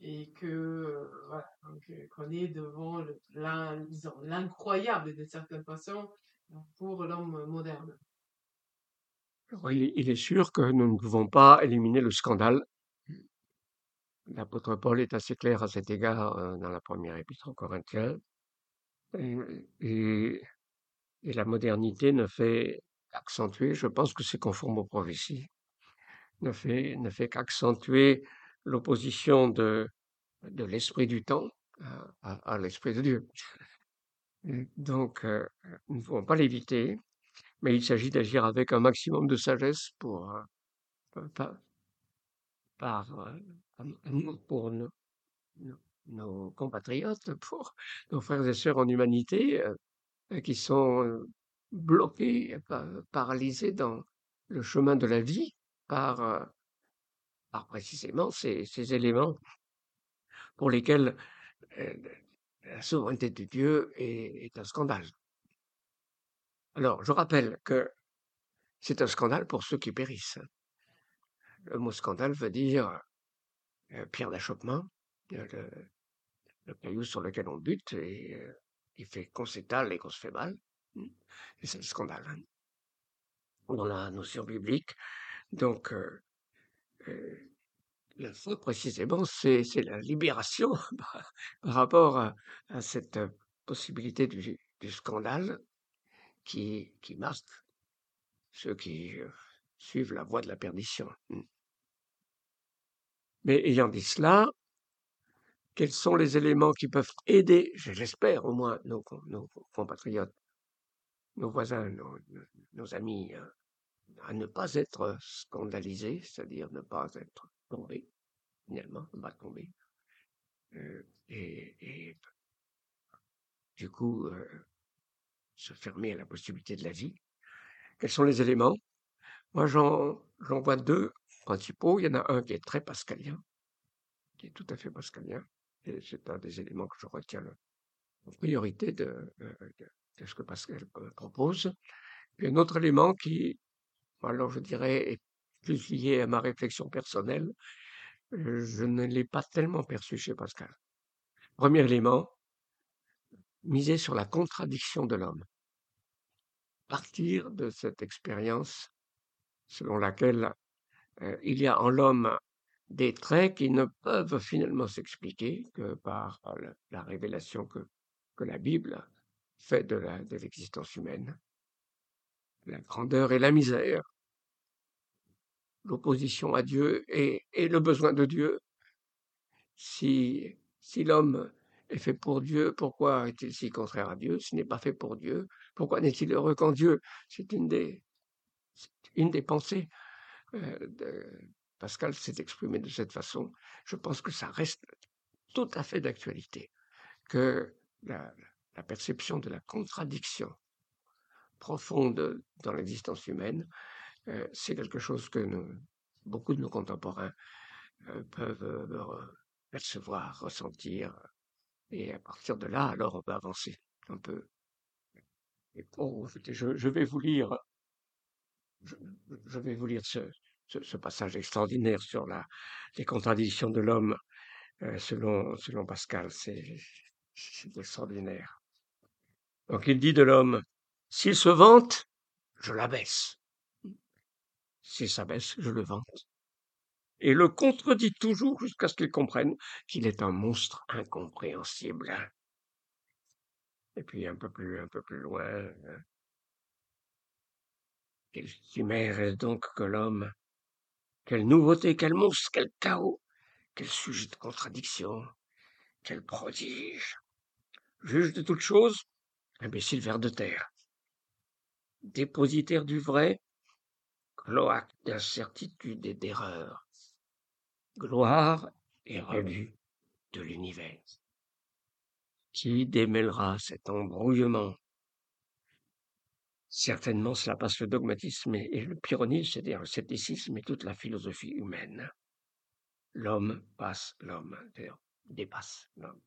et que euh, voilà, euh, qu'on est devant l'incroyable de certaines façons pour l'homme moderne? il est sûr que nous ne pouvons pas éliminer le scandale. L'apôtre Paul est assez clair à cet égard euh, dans la première épître aux Corinthiens. Et, la modernité ne fait qu'accentuer, je pense que c'est conforme aux prophéties, ne fait, ne fait qu'accentuer l'opposition de, de l'esprit du temps à, l'esprit de Dieu. Donc, euh, nous ne pouvons pas l'éviter, mais il s'agit d'agir avec un maximum de sagesse pour, euh, par, euh, pour nos, nos, compatriotes, pour nos frères et sœurs en humanité qui sont bloqués, paralysés dans le chemin de la vie par précisément ces, éléments pour lesquels euh, la souveraineté de Dieu est, un scandale. Alors, je rappelle que c'est un scandale pour ceux qui périssent. Le mot scandale veut dire euh, pierre d'achoppement, euh, le, caillou sur lequel on bute et fait qu'on s'étale et qu'on se fait mal. c'est un scandale. Hein. Dans la notion biblique, donc la foi, précisément, c'est la libération [laughs] par, rapport à, cette possibilité du, scandale qui, qui marque ceux qui suivent la voie de la perdition. Mmh. Mais ayant dit cela, quels sont les éléments qui peuvent aider, j'espère au moins, nos, compatriotes, nos voisins, nos, amis, hein, à ne pas être scandalisés, c'est-à-dire ne pas être tombés, finalement, ne pas tomber. Euh, et, du coup, euh, se fermer à la possibilité de la vie. Quels sont les éléments? Moi, j'en vois deux principaux. Il y en a un qui est très pascalien, qui est tout à fait pascalien, c'est un des éléments que je retiens en priorité de, ce que Pascal euh, propose. Puis un autre élément qui, alors je dirais, est plus lié à ma réflexion personnelle, je ne l'ai pas tellement perçu chez Pascal. Premier élément, miser sur la contradiction de l'homme. Partir de cette expérience selon laquelle euh, il y a en l'homme des traits qui ne peuvent finalement s'expliquer que par la, révélation que, la Bible fait de l'existence humaine. La grandeur et la misère, l'opposition à Dieu et, le besoin de Dieu. Si, l'homme est fait pour Dieu, pourquoi est-il si contraire à Dieu? S'il n'est pas fait pour Dieu, pourquoi n'est-il heureux qu'en Dieu? C'est une des, une des pensées euh, de, Pascal s'est exprimé de cette façon. Je pense que ça reste tout à fait d'actualité, que la, perception de la contradiction profonde dans l'existence humaine, euh, c'est quelque chose que beaucoup de nos contemporains euh, peuvent percevoir, ressentir, et à partir de là, alors on peut avancer un peu. je, vais vous lire, je, vais vous lire ce, passage extraordinaire sur la, les contradictions de l'homme euh, selon, selon Pascal. C'est extraordinaire. Donc il dit de l'homme, s'il se vante, je l'abaisse. S'il s'abaisse, je le vante et le contredit toujours jusqu'à ce qu'il comprenne qu'il est un monstre incompréhensible. Et puis un peu plus, un peu plus loin, hein. quelle chimère est donc que l'homme Quelle nouveauté, quel monstre, quel chaos, quel sujet de contradiction, quel prodige Juge de toutes choses, imbécile vers de terre. Dépositaire du vrai, cloaque d'incertitude et d'erreur gloire et revue de l'univers. Qui démêlera cet embrouillement? Certainement, cela passe le dogmatisme et le pyrrhonisme, c'est-à-dire le scepticisme et toute la philosophie humaine. L'homme passe l'homme, dépasse l'homme.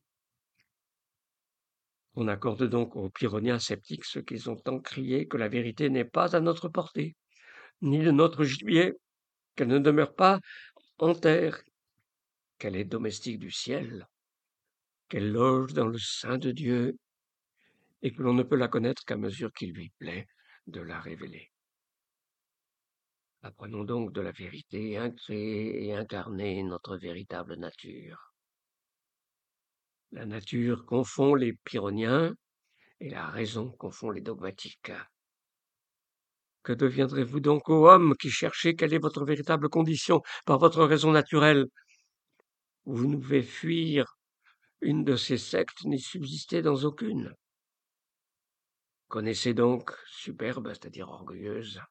On accorde donc aux pyrrhoniens sceptiques ce qu'ils ont tant crié que la vérité n'est pas à notre portée, ni de notre gibier, qu'elle ne demeure pas en terre, qu'elle est domestique du ciel, qu'elle loge dans le sein de Dieu, et que l'on ne peut la connaître qu'à mesure qu'il lui plaît de la révéler. Apprenons donc de la vérité incréée et incarnée notre véritable nature. La nature confond les pyrrhoniens et la raison confond les dogmatiques. Que deviendrez-vous donc, ô homme, qui cherchez quelle est votre véritable condition par votre raison naturelle? Vous ne pouvez fuir une de ces sectes ni subsister dans aucune. Connaissez donc, superbe, c'est-à-dire orgueilleuse,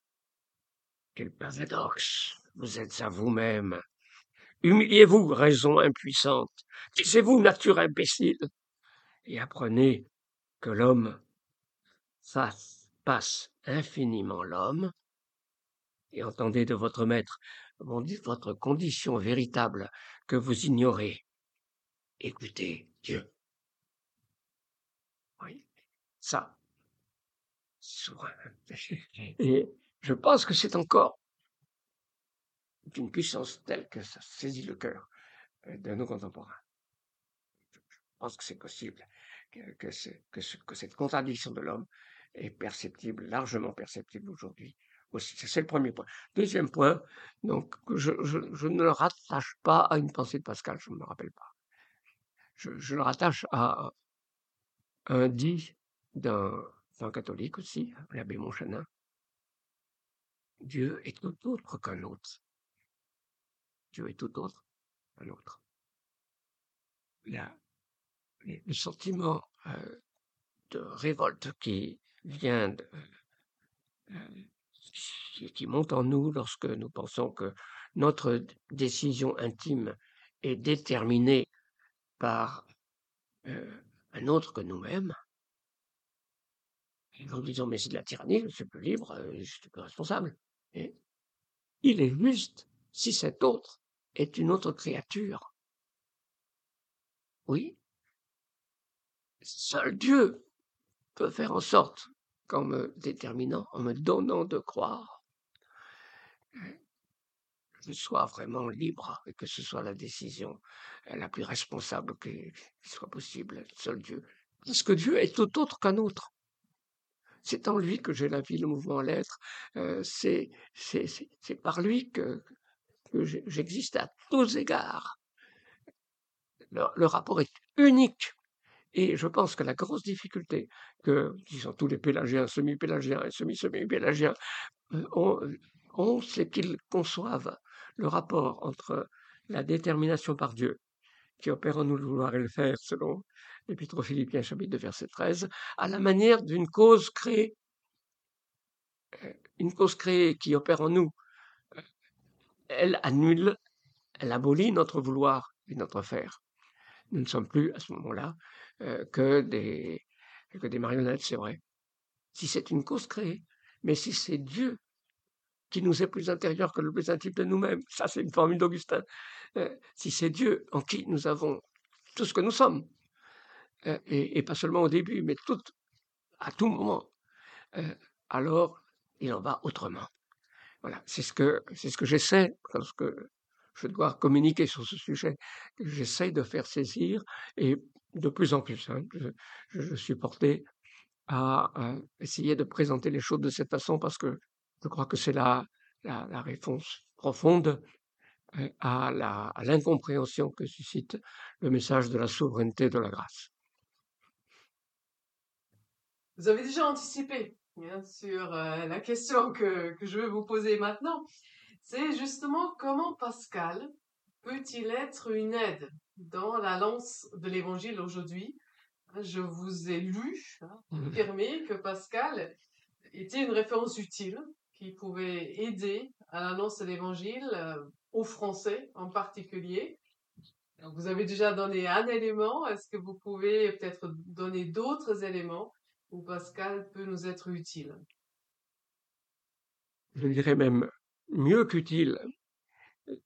quel paradoxe vous êtes à vous-même. Humiliez-vous, raison impuissante, taisez-vous, nature imbécile, et apprenez que l'homme fasse, passe infiniment l'homme, et entendez de votre maître votre condition véritable que vous ignorez. Écoutez Dieu. Oui, ça. Et je pense que c'est encore d'une puissance telle que ça saisit le cœur euh, de nos contemporains. Je pense que c'est possible que, cette contradiction de l'homme est perceptible, largement perceptible aujourd'hui aussi. C'est le premier point. Deuxième point, donc, je, ne le rattache pas à une pensée de Pascal, je ne me rappelle pas. Je, le rattache à un dit d'un catholique aussi, l'abbé Montchanin. Dieu est tout autre qu'un autre. Dieu est tout autre un autre. le sentiment euh, de révolte qui vient de, euh, qui monte en nous lorsque nous pensons que notre décision intime est déterminée par euh, un autre que nous-mêmes, nous disons mais c'est de la tyrannie, je suis plus libre, euh, je suis plus responsable. Il est juste si cet autre est une autre créature. Oui, seul Dieu peut faire en sorte qu'en me déterminant, en me donnant de croire, je sois vraiment libre et que ce soit la décision la plus responsable qui, soit possible, seul Dieu. Parce que Dieu est tout autre qu'un autre. C'est en lui que j'ai la vie, le mouvement, l'être. Euh, c'est, par lui que, j'existe à tous égards. Le, rapport est unique. Et je pense que la grosse difficulté que, disons, tous les pélagiens, semi-pélagiens et semi-semi-pélagiens euh, ont, ont c'est qu'ils conçoivent le rapport entre la détermination par Dieu, qui opère en nous le vouloir et le faire, selon l'Épître aux Philippiens, chapitre 2, verset 13, à la manière d'une cause créée, euh, une cause créée qui opère en nous. Euh, elle annule, elle abolit notre vouloir et notre faire. Nous ne sommes plus, à ce moment-là, euh, que, des, que des marionnettes, c'est vrai. Si c'est une cause créée, mais si c'est Dieu qui nous est plus intérieur que le plus intime de nous-mêmes. Ça, c'est une formule d'Augustin. Euh, si c'est Dieu en qui nous avons tout ce que nous sommes, euh, et, pas seulement au début, mais à tout moment, euh, alors il en va autrement. Voilà, c'est ce que c'est ce que j'essaie lorsque je dois communiquer sur ce sujet, j'essaie de faire saisir, et de plus en plus, hein, je, suis porté à, à essayer de présenter les choses de cette façon parce que je crois que c'est la, la, réponse profonde euh, à l'incompréhension que suscite le message de la souveraineté de la grâce. Vous avez déjà anticipé bien sur euh, la question que, que je vais vous poser maintenant. C'est justement comment Pascal peut-il être une aide dans la lance de l'Évangile aujourd'hui? Je vous ai lu, hein, mmh. affirmer que Pascal était une référence utile qui pouvait aider à l'annonce de l'Évangile euh, aux Français en particulier. vous avez déjà donné un élément. Est-ce que vous pouvez peut-être donner d'autres éléments où Pascal peut nous être utile? Je dirais même mieux qu'utile.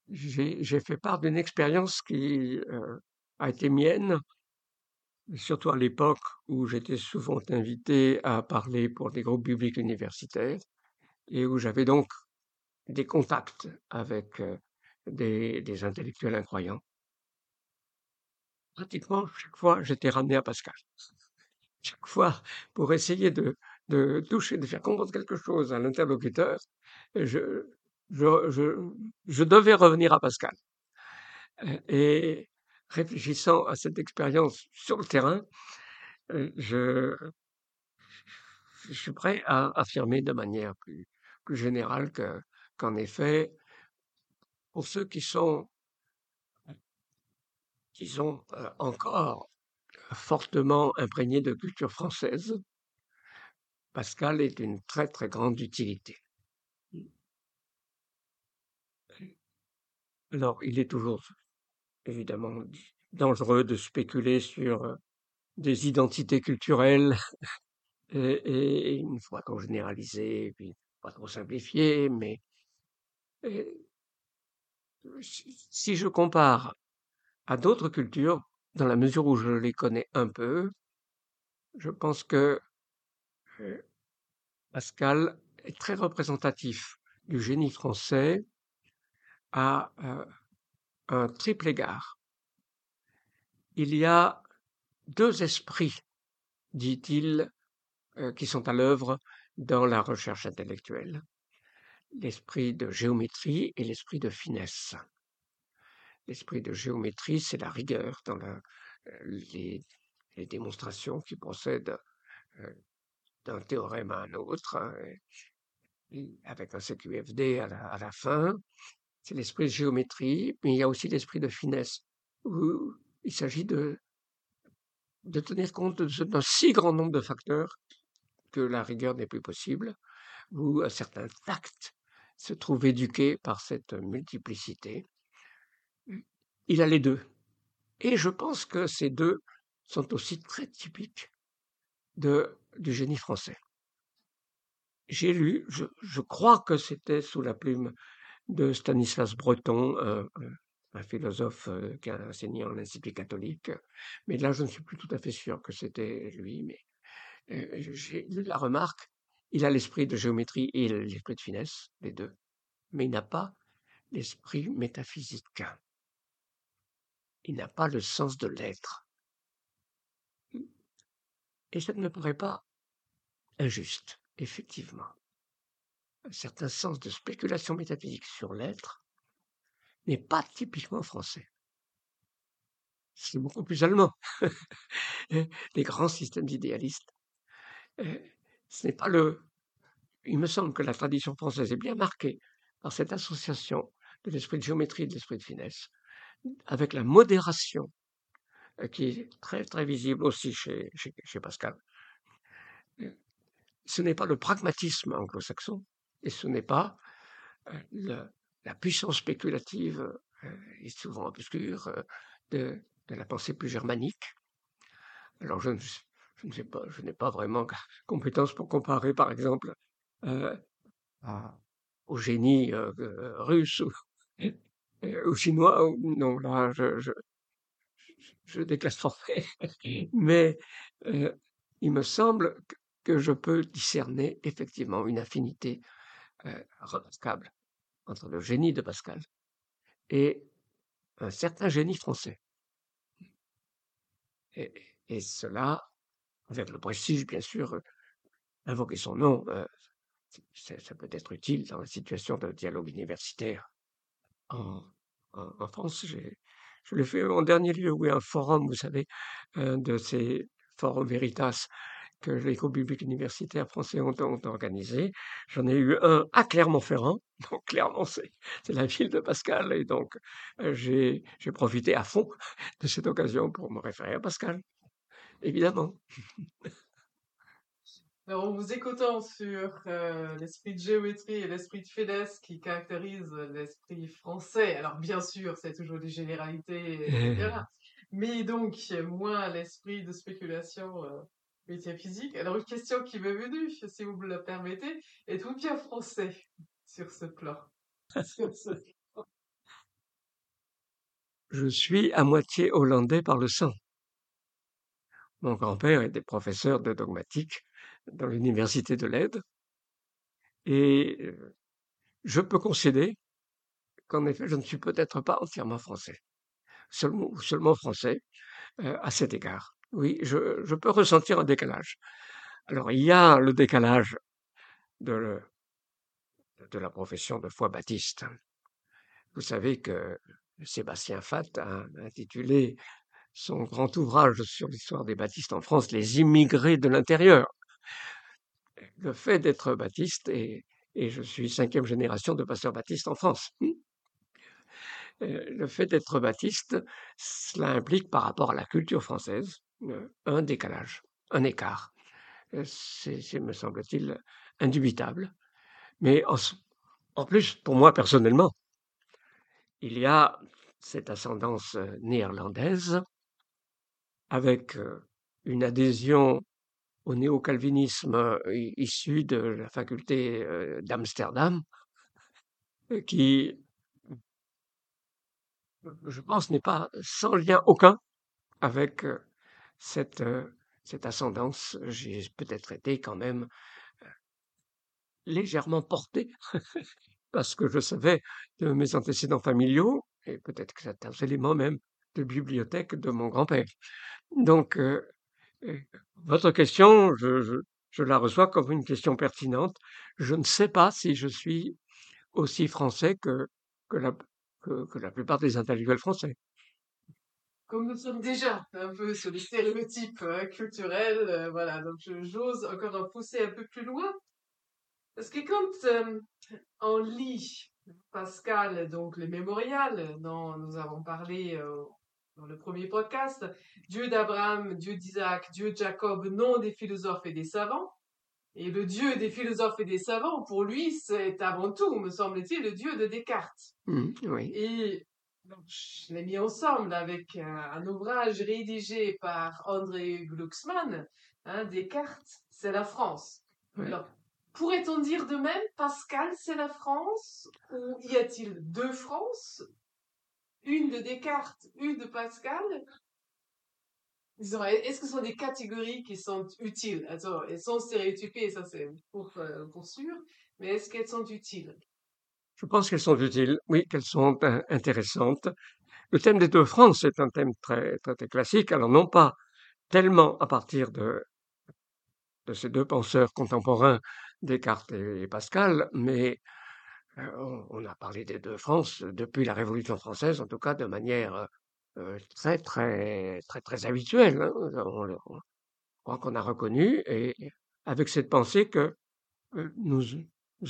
J'ai fait part d'une expérience qui euh, a été mienne, surtout à l'époque où j'étais souvent invité à parler pour des groupes bibliques universitaires et où j'avais donc des contacts avec euh, des, intellectuels incroyants. Pratiquement chaque fois, j'étais ramené à Pascal. [laughs] Chaque fois, pour essayer de, toucher, de faire comprendre quelque chose à l'interlocuteur, je, devais revenir à Pascal. Euh, et réfléchissant à cette expérience sur le terrain, euh, je, je suis prêt à affirmer de manière plus, plus générale que, qu'en effet, pour ceux qui sont, disons, euh, encore fortement imprégnés de culture française, Pascal est d'une très très grande utilité. Alors, il est toujours évidemment dangereux de spéculer sur euh, des identités culturelles [laughs] et, une fois qu'on généraliser, puis pas trop simplifier, mais si je compare à d'autres cultures, dans la mesure où je les connais un peu, je pense que Pascal est très représentatif du génie français à un triple égard. Il y a deux esprits, dit-il, qui sont à l'œuvre dans la recherche intellectuelle. L'esprit de géométrie et l'esprit de finesse. L'esprit de géométrie, c'est la rigueur dans les, démonstrations qui procèdent euh, d'un théorème à un autre, hein, avec un CQFD à la, fin. c'est l'esprit de géométrie, mais il y a aussi l'esprit de finesse, où il s'agit de, de tenir compte d'un si grand nombre de facteurs que la rigueur n'est plus possible, où un certain tact se trouve éduqué par cette multiplicité. Il a les deux. Et je pense que ces deux sont aussi très typiques de, du génie français. J'ai lu, je, je crois que c'était sous la plume de Stanislas Breton, un, un philosophe euh, qui a enseigné en Institut catholique, mais là je ne suis plus tout à fait sûr que c'était lui, mais euh, j'ai lu la remarque, il a l'esprit de géométrie et l'esprit de finesse, les deux, mais il n'a pas l'esprit métaphysique. Il n'a pas le sens de l'être. Et ça ne me paraît pas injuste, effectivement. Un certain sens de spéculation métaphysique sur l'être n'est pas typiquement français. C'est beaucoup plus allemand. [laughs] Les grands systèmes idéalistes. Euh, ce n'est pas le. Il me semble que la tradition française est bien marquée par cette association de l'esprit de géométrie et de l'esprit de finesse, avec la modération euh, qui est très très visible aussi chez, Pascal. Euh, ce n'est pas le pragmatisme anglo-saxon et ce n'est pas euh, la puissance spéculative et souvent obscure de, la pensée plus germanique. Alors je ne, je ne sais pas, je n'ai pas vraiment [laughs] compétence pour comparer par exemple au génie russe ou, [laughs] ou chinois. Non, là je, je, je déclasse forfait, [laughs] mais euh, il me semble que je peux discerner effectivement une affinité euh, remarquable entre le génie de Pascal et un certain génie français. Et, cela, avec le prestige, bien sûr, invoquer son nom, euh, ça, peut être utile dans la situation de dialogue universitaire. En, France, je l'ai fait en dernier lieu, oui, un forum, vous savez, un de ces forums Veritas que l'éco biblique universitaire français ont, organisé. J'en ai eu un à Clermont-Ferrand, [laughs] donc clairement c'est la ville de Pascal, et donc euh, j'ai profité à fond de cette occasion pour me référer à Pascal, évidemment. Alors, en vous écoutant sur euh, l'esprit de géométrie et l'esprit de finesse qui caractérise l'esprit français, alors bien sûr, c'est toujours des généralités, etc. [laughs] mais donc moins l'esprit de spéculation euh, métaphysique. Alors, une question qui m'est venue, si vous me le permettez, êtes-vous bien français sur ce plan [laughs] Je suis à moitié hollandais par le sang. Mon grand-père était professeur de dogmatique dans l'université de l'Aide. Et euh, je peux concéder qu'en effet, je ne suis peut-être pas entièrement français, seulement, français euh, à cet égard. Oui, je, je, peux ressentir un décalage. Alors, il y a le décalage de, de la profession de foi baptiste. Vous savez que Sébastien Fatt a intitulé son grand ouvrage sur l'histoire des baptistes en France, Les immigrés de l'intérieur le fait d'être baptiste, et, je suis cinquième génération de pasteurs baptistes en France, euh, le fait d'être baptiste, cela implique par rapport à la culture française euh, un décalage, un écart. Euh, c'est, me semble-t-il, indubitable. Mais en, plus, pour moi personnellement, il y a cette ascendance néerlandaise avec une adhésion au néo-calvinisme euh, issu de la faculté euh, d'Amsterdam, euh, qui, je pense, n'est pas sans lien aucun avec cette, cette ascendance. J'ai peut-être été quand même légèrement porté, [laughs] parce que je savais de mes antécédents familiaux, et peut-être que certains éléments même de bibliothèque de mon grand-père. Donc, votre question, je, la reçois comme une question pertinente. Je ne sais pas si je suis aussi français que, la, plupart des intellectuels français. Comme nous sommes déjà un peu sur les stéréotypes hein, culturels, euh, voilà, donc j'ose encore en pousser un peu plus loin. Parce que quand euh, on lit Pascal, donc le mémorial dont nous avons parlé euh, dans le premier podcast, Dieu d'Abraham, Dieu d'Isaac, Dieu de Jacob, nom des philosophes et des savants. Et le Dieu des philosophes et des savants, pour lui, c'est avant tout, me semble-t-il, le Dieu de Descartes. Mmh, oui. Et donc, je l'ai mis ensemble avec un, un, ouvrage rédigé par André Glucksmann, hein, Descartes, c'est la France. oui. Alors, pourrait-on dire de même, Pascal, c'est la France Ou y a-t-il deux France? Une de Descartes, une de Pascal. Est-ce que ce sont des catégories qui sont utiles? Attends, elles sont stéréotypées, ça c'est pour, euh, sûr, mais est-ce qu'elles sont utiles? Je pense qu'elles sont utiles, oui, qu'elles sont intéressantes. Le thème des deux France est un thème très, classique, alors non pas tellement à partir de, ces deux penseurs contemporains, Descartes et Pascal, mais on, on a parlé des deux France depuis la Révolution française, en tout cas de manière euh, très, très, très, très habituelle. hein. On, croit qu'on a reconnu, et avec cette pensée que euh, nous,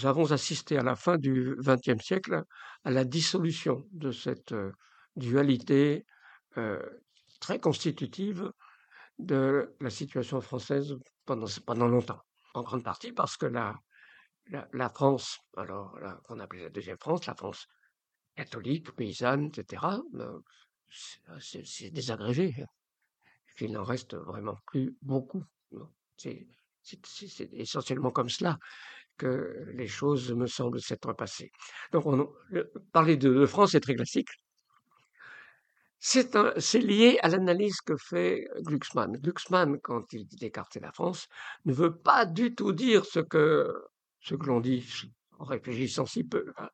avons assisté à la fin du XXe siècle à la dissolution de cette euh, dualité euh, très constitutive de la situation française pendant, pendant longtemps. En grande partie parce que la, la, France, alors qu'on appelait la deuxième France, la France catholique, paysanne, etc., euh, c'est- c'est désagrégé. Il n'en reste vraiment plus beaucoup. C'est essentiellement comme cela que les choses me semblent s'être passées. Donc, on, le- parler de, de France est très classique. C'est lié à l'analyse que fait Glucksmann. Glucksmann, quand il dit Descartes et la France, ne veut pas du tout dire ce que, ce que l'on dit en réfléchissant si peu. hein.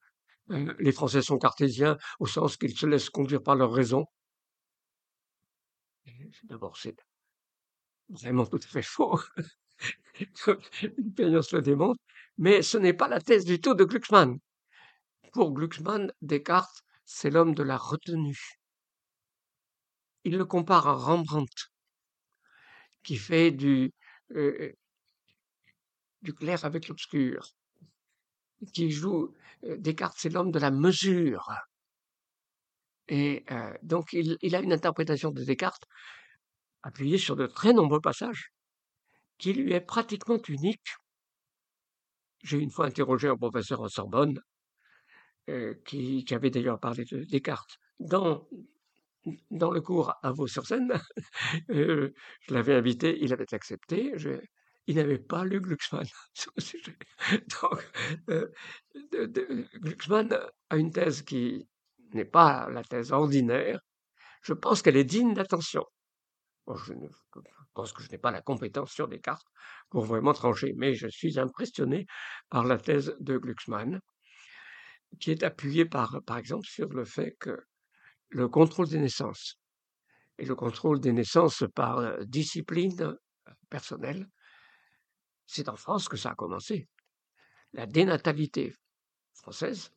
Euh, Les Français sont cartésiens au sens qu'ils se laissent conduire par leur raison. D'abord, c'est vraiment tout à fait faux. [laughs] L'expérience le démontre. Mais ce n'est pas la thèse du tout de Glucksmann. Pour Glucksmann, Descartes, c'est l'homme de la retenue. Il le compare à Rembrandt, qui fait du, euh, clair avec l'obscur, qui joue. euh, Descartes, c'est l'homme de la mesure. Et euh, donc, il, a une interprétation de Descartes appuyée sur de très nombreux passages, qui lui est pratiquement unique. J'ai une fois interrogé un professeur en Sorbonne, euh, qui, avait d'ailleurs parlé de Descartes dans, dans le cours à Vaux-sur-Seine. [laughs] Je l'avais invité, il avait accepté. Il n'avait pas lu Glucksmann [laughs] sur le sujet. Donc, euh, Glucksmann a une thèse qui n'est pas la thèse ordinaire. Je pense qu'elle est digne d'attention. Je, je pense que je n'ai pas la compétence sur Descartes pour vraiment trancher, mais je suis impressionné par la thèse de Glucksmann, qui est appuyée par, par exemple, sur le fait que le contrôle des naissances et le contrôle des naissances par euh, discipline euh, personnelle, c'est en France que ça a commencé. La dénatalité française,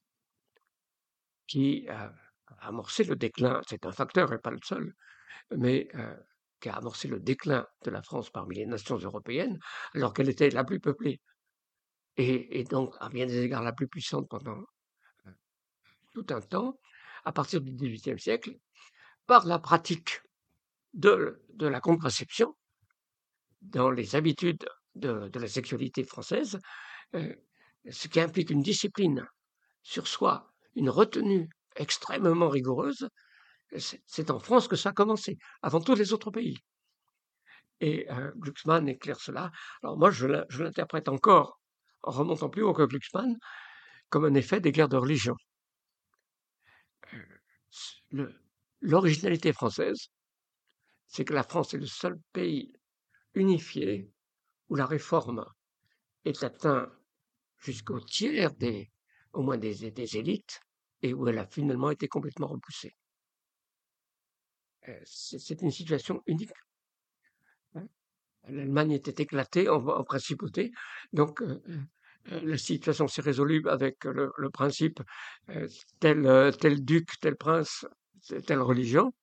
qui a amorcé le déclin, c'est un facteur et pas le seul, mais euh, qui a amorcé le déclin de la France parmi les nations européennes, alors qu'elle était la plus peuplée et, donc à bien des égards la plus puissante pendant euh, tout un temps, à partir du XVIIIe siècle, par la pratique de, de la contraception dans les habitudes de, la sexualité française, euh, ce qui implique une discipline sur soi, une retenue extrêmement rigoureuse, c'est c'est en France que ça a commencé, avant tous les autres pays. Et euh, Glucksmann éclaire cela. Alors moi, je l'in- je l'interprète encore, en remontant plus haut que Glucksmann, comme un effet des guerres de religion. Euh, L'originalité française, c'est que la France est le seul pays unifié où la réforme est atteinte jusqu'au tiers des, au des, élites, et où elle a finalement été complètement repoussée. Euh, C'est une situation unique. hein. L'Allemagne était éclatée en, principauté, donc euh, euh, la situation s'est résolue avec le, principe tel duc, tel prince, telle religion,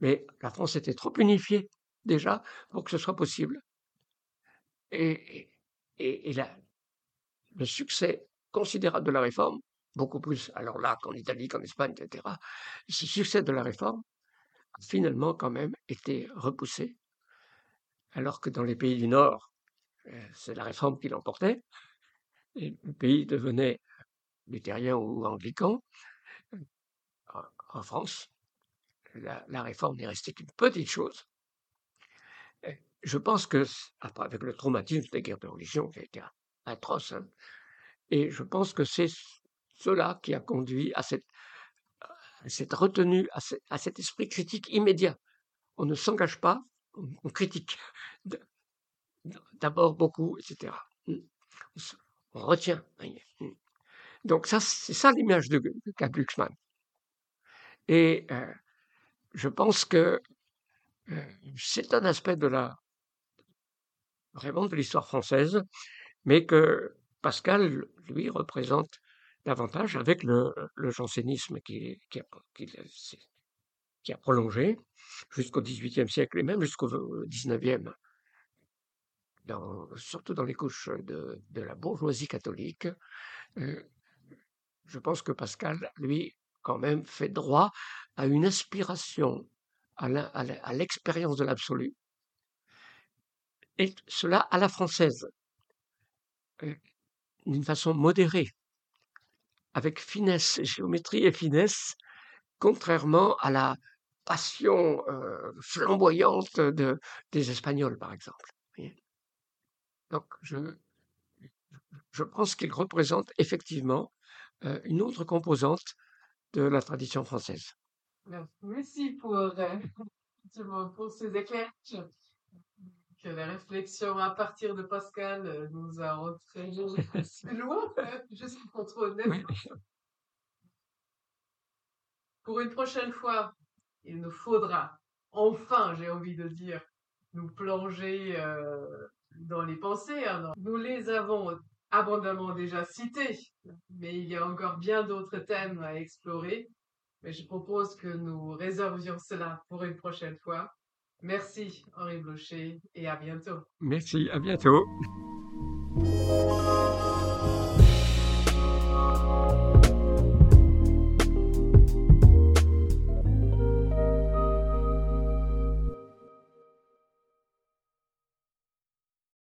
mais la France était trop unifiée déjà pour que ce soit possible. Et, le succès considérable de la réforme beaucoup plus, alors là, qu'en Italie, qu'en Espagne, etc., ce succès de la réforme a finalement quand même été repoussé, alors que dans les pays du Nord, euh, c'est la réforme qui l'emportait, et le pays devenait luthérien ou anglican. En France, la, la réforme n'est restée qu'une petite chose. Je pense que, avec le traumatisme des guerres de religion qui a été atroce, hein, et je pense que c'est cela qui a conduit à cette, cette retenue, à, cet esprit critique immédiat. On ne s'engage pas, on, critique [laughs] d'abord beaucoup, etc. On retient. Donc ça, c'est ça l'image de, de. Et euh, je pense que euh, c'est un aspect de la vraiment de l'histoire française, mais que Pascal, lui, représente davantage avec le, jansénisme qui, a, prolongé jusqu'au XVIIIe siècle et même jusqu'au XIXe, surtout dans les couches de, de la bourgeoisie catholique. Euh, je pense que Pascal, lui, quand même, fait droit à une aspiration à l'expérience de l'absolu, et cela à la française, euh, d'une façon modérée, avec finesse, géométrie et finesse, contrairement à la passion euh, flamboyante de, des Espagnols, par exemple. Donc, je, je pense qu'il représente effectivement euh, une autre composante de la tradition française. Merci pour, [laughs] pour ces éclairages que la réflexion à partir de Pascal euh, nous a entraîné assez [laughs] loin, juste contre [laughs] Pour une prochaine fois, il nous faudra, enfin, j'ai envie de dire, nous plonger euh, dans les pensées. Hein, nous les avons abondamment déjà cités, mais il y a encore bien d'autres thèmes à explorer. Mais je propose que nous réservions cela pour une prochaine fois. Merci Henri Blocher et à bientôt. Merci, à bientôt.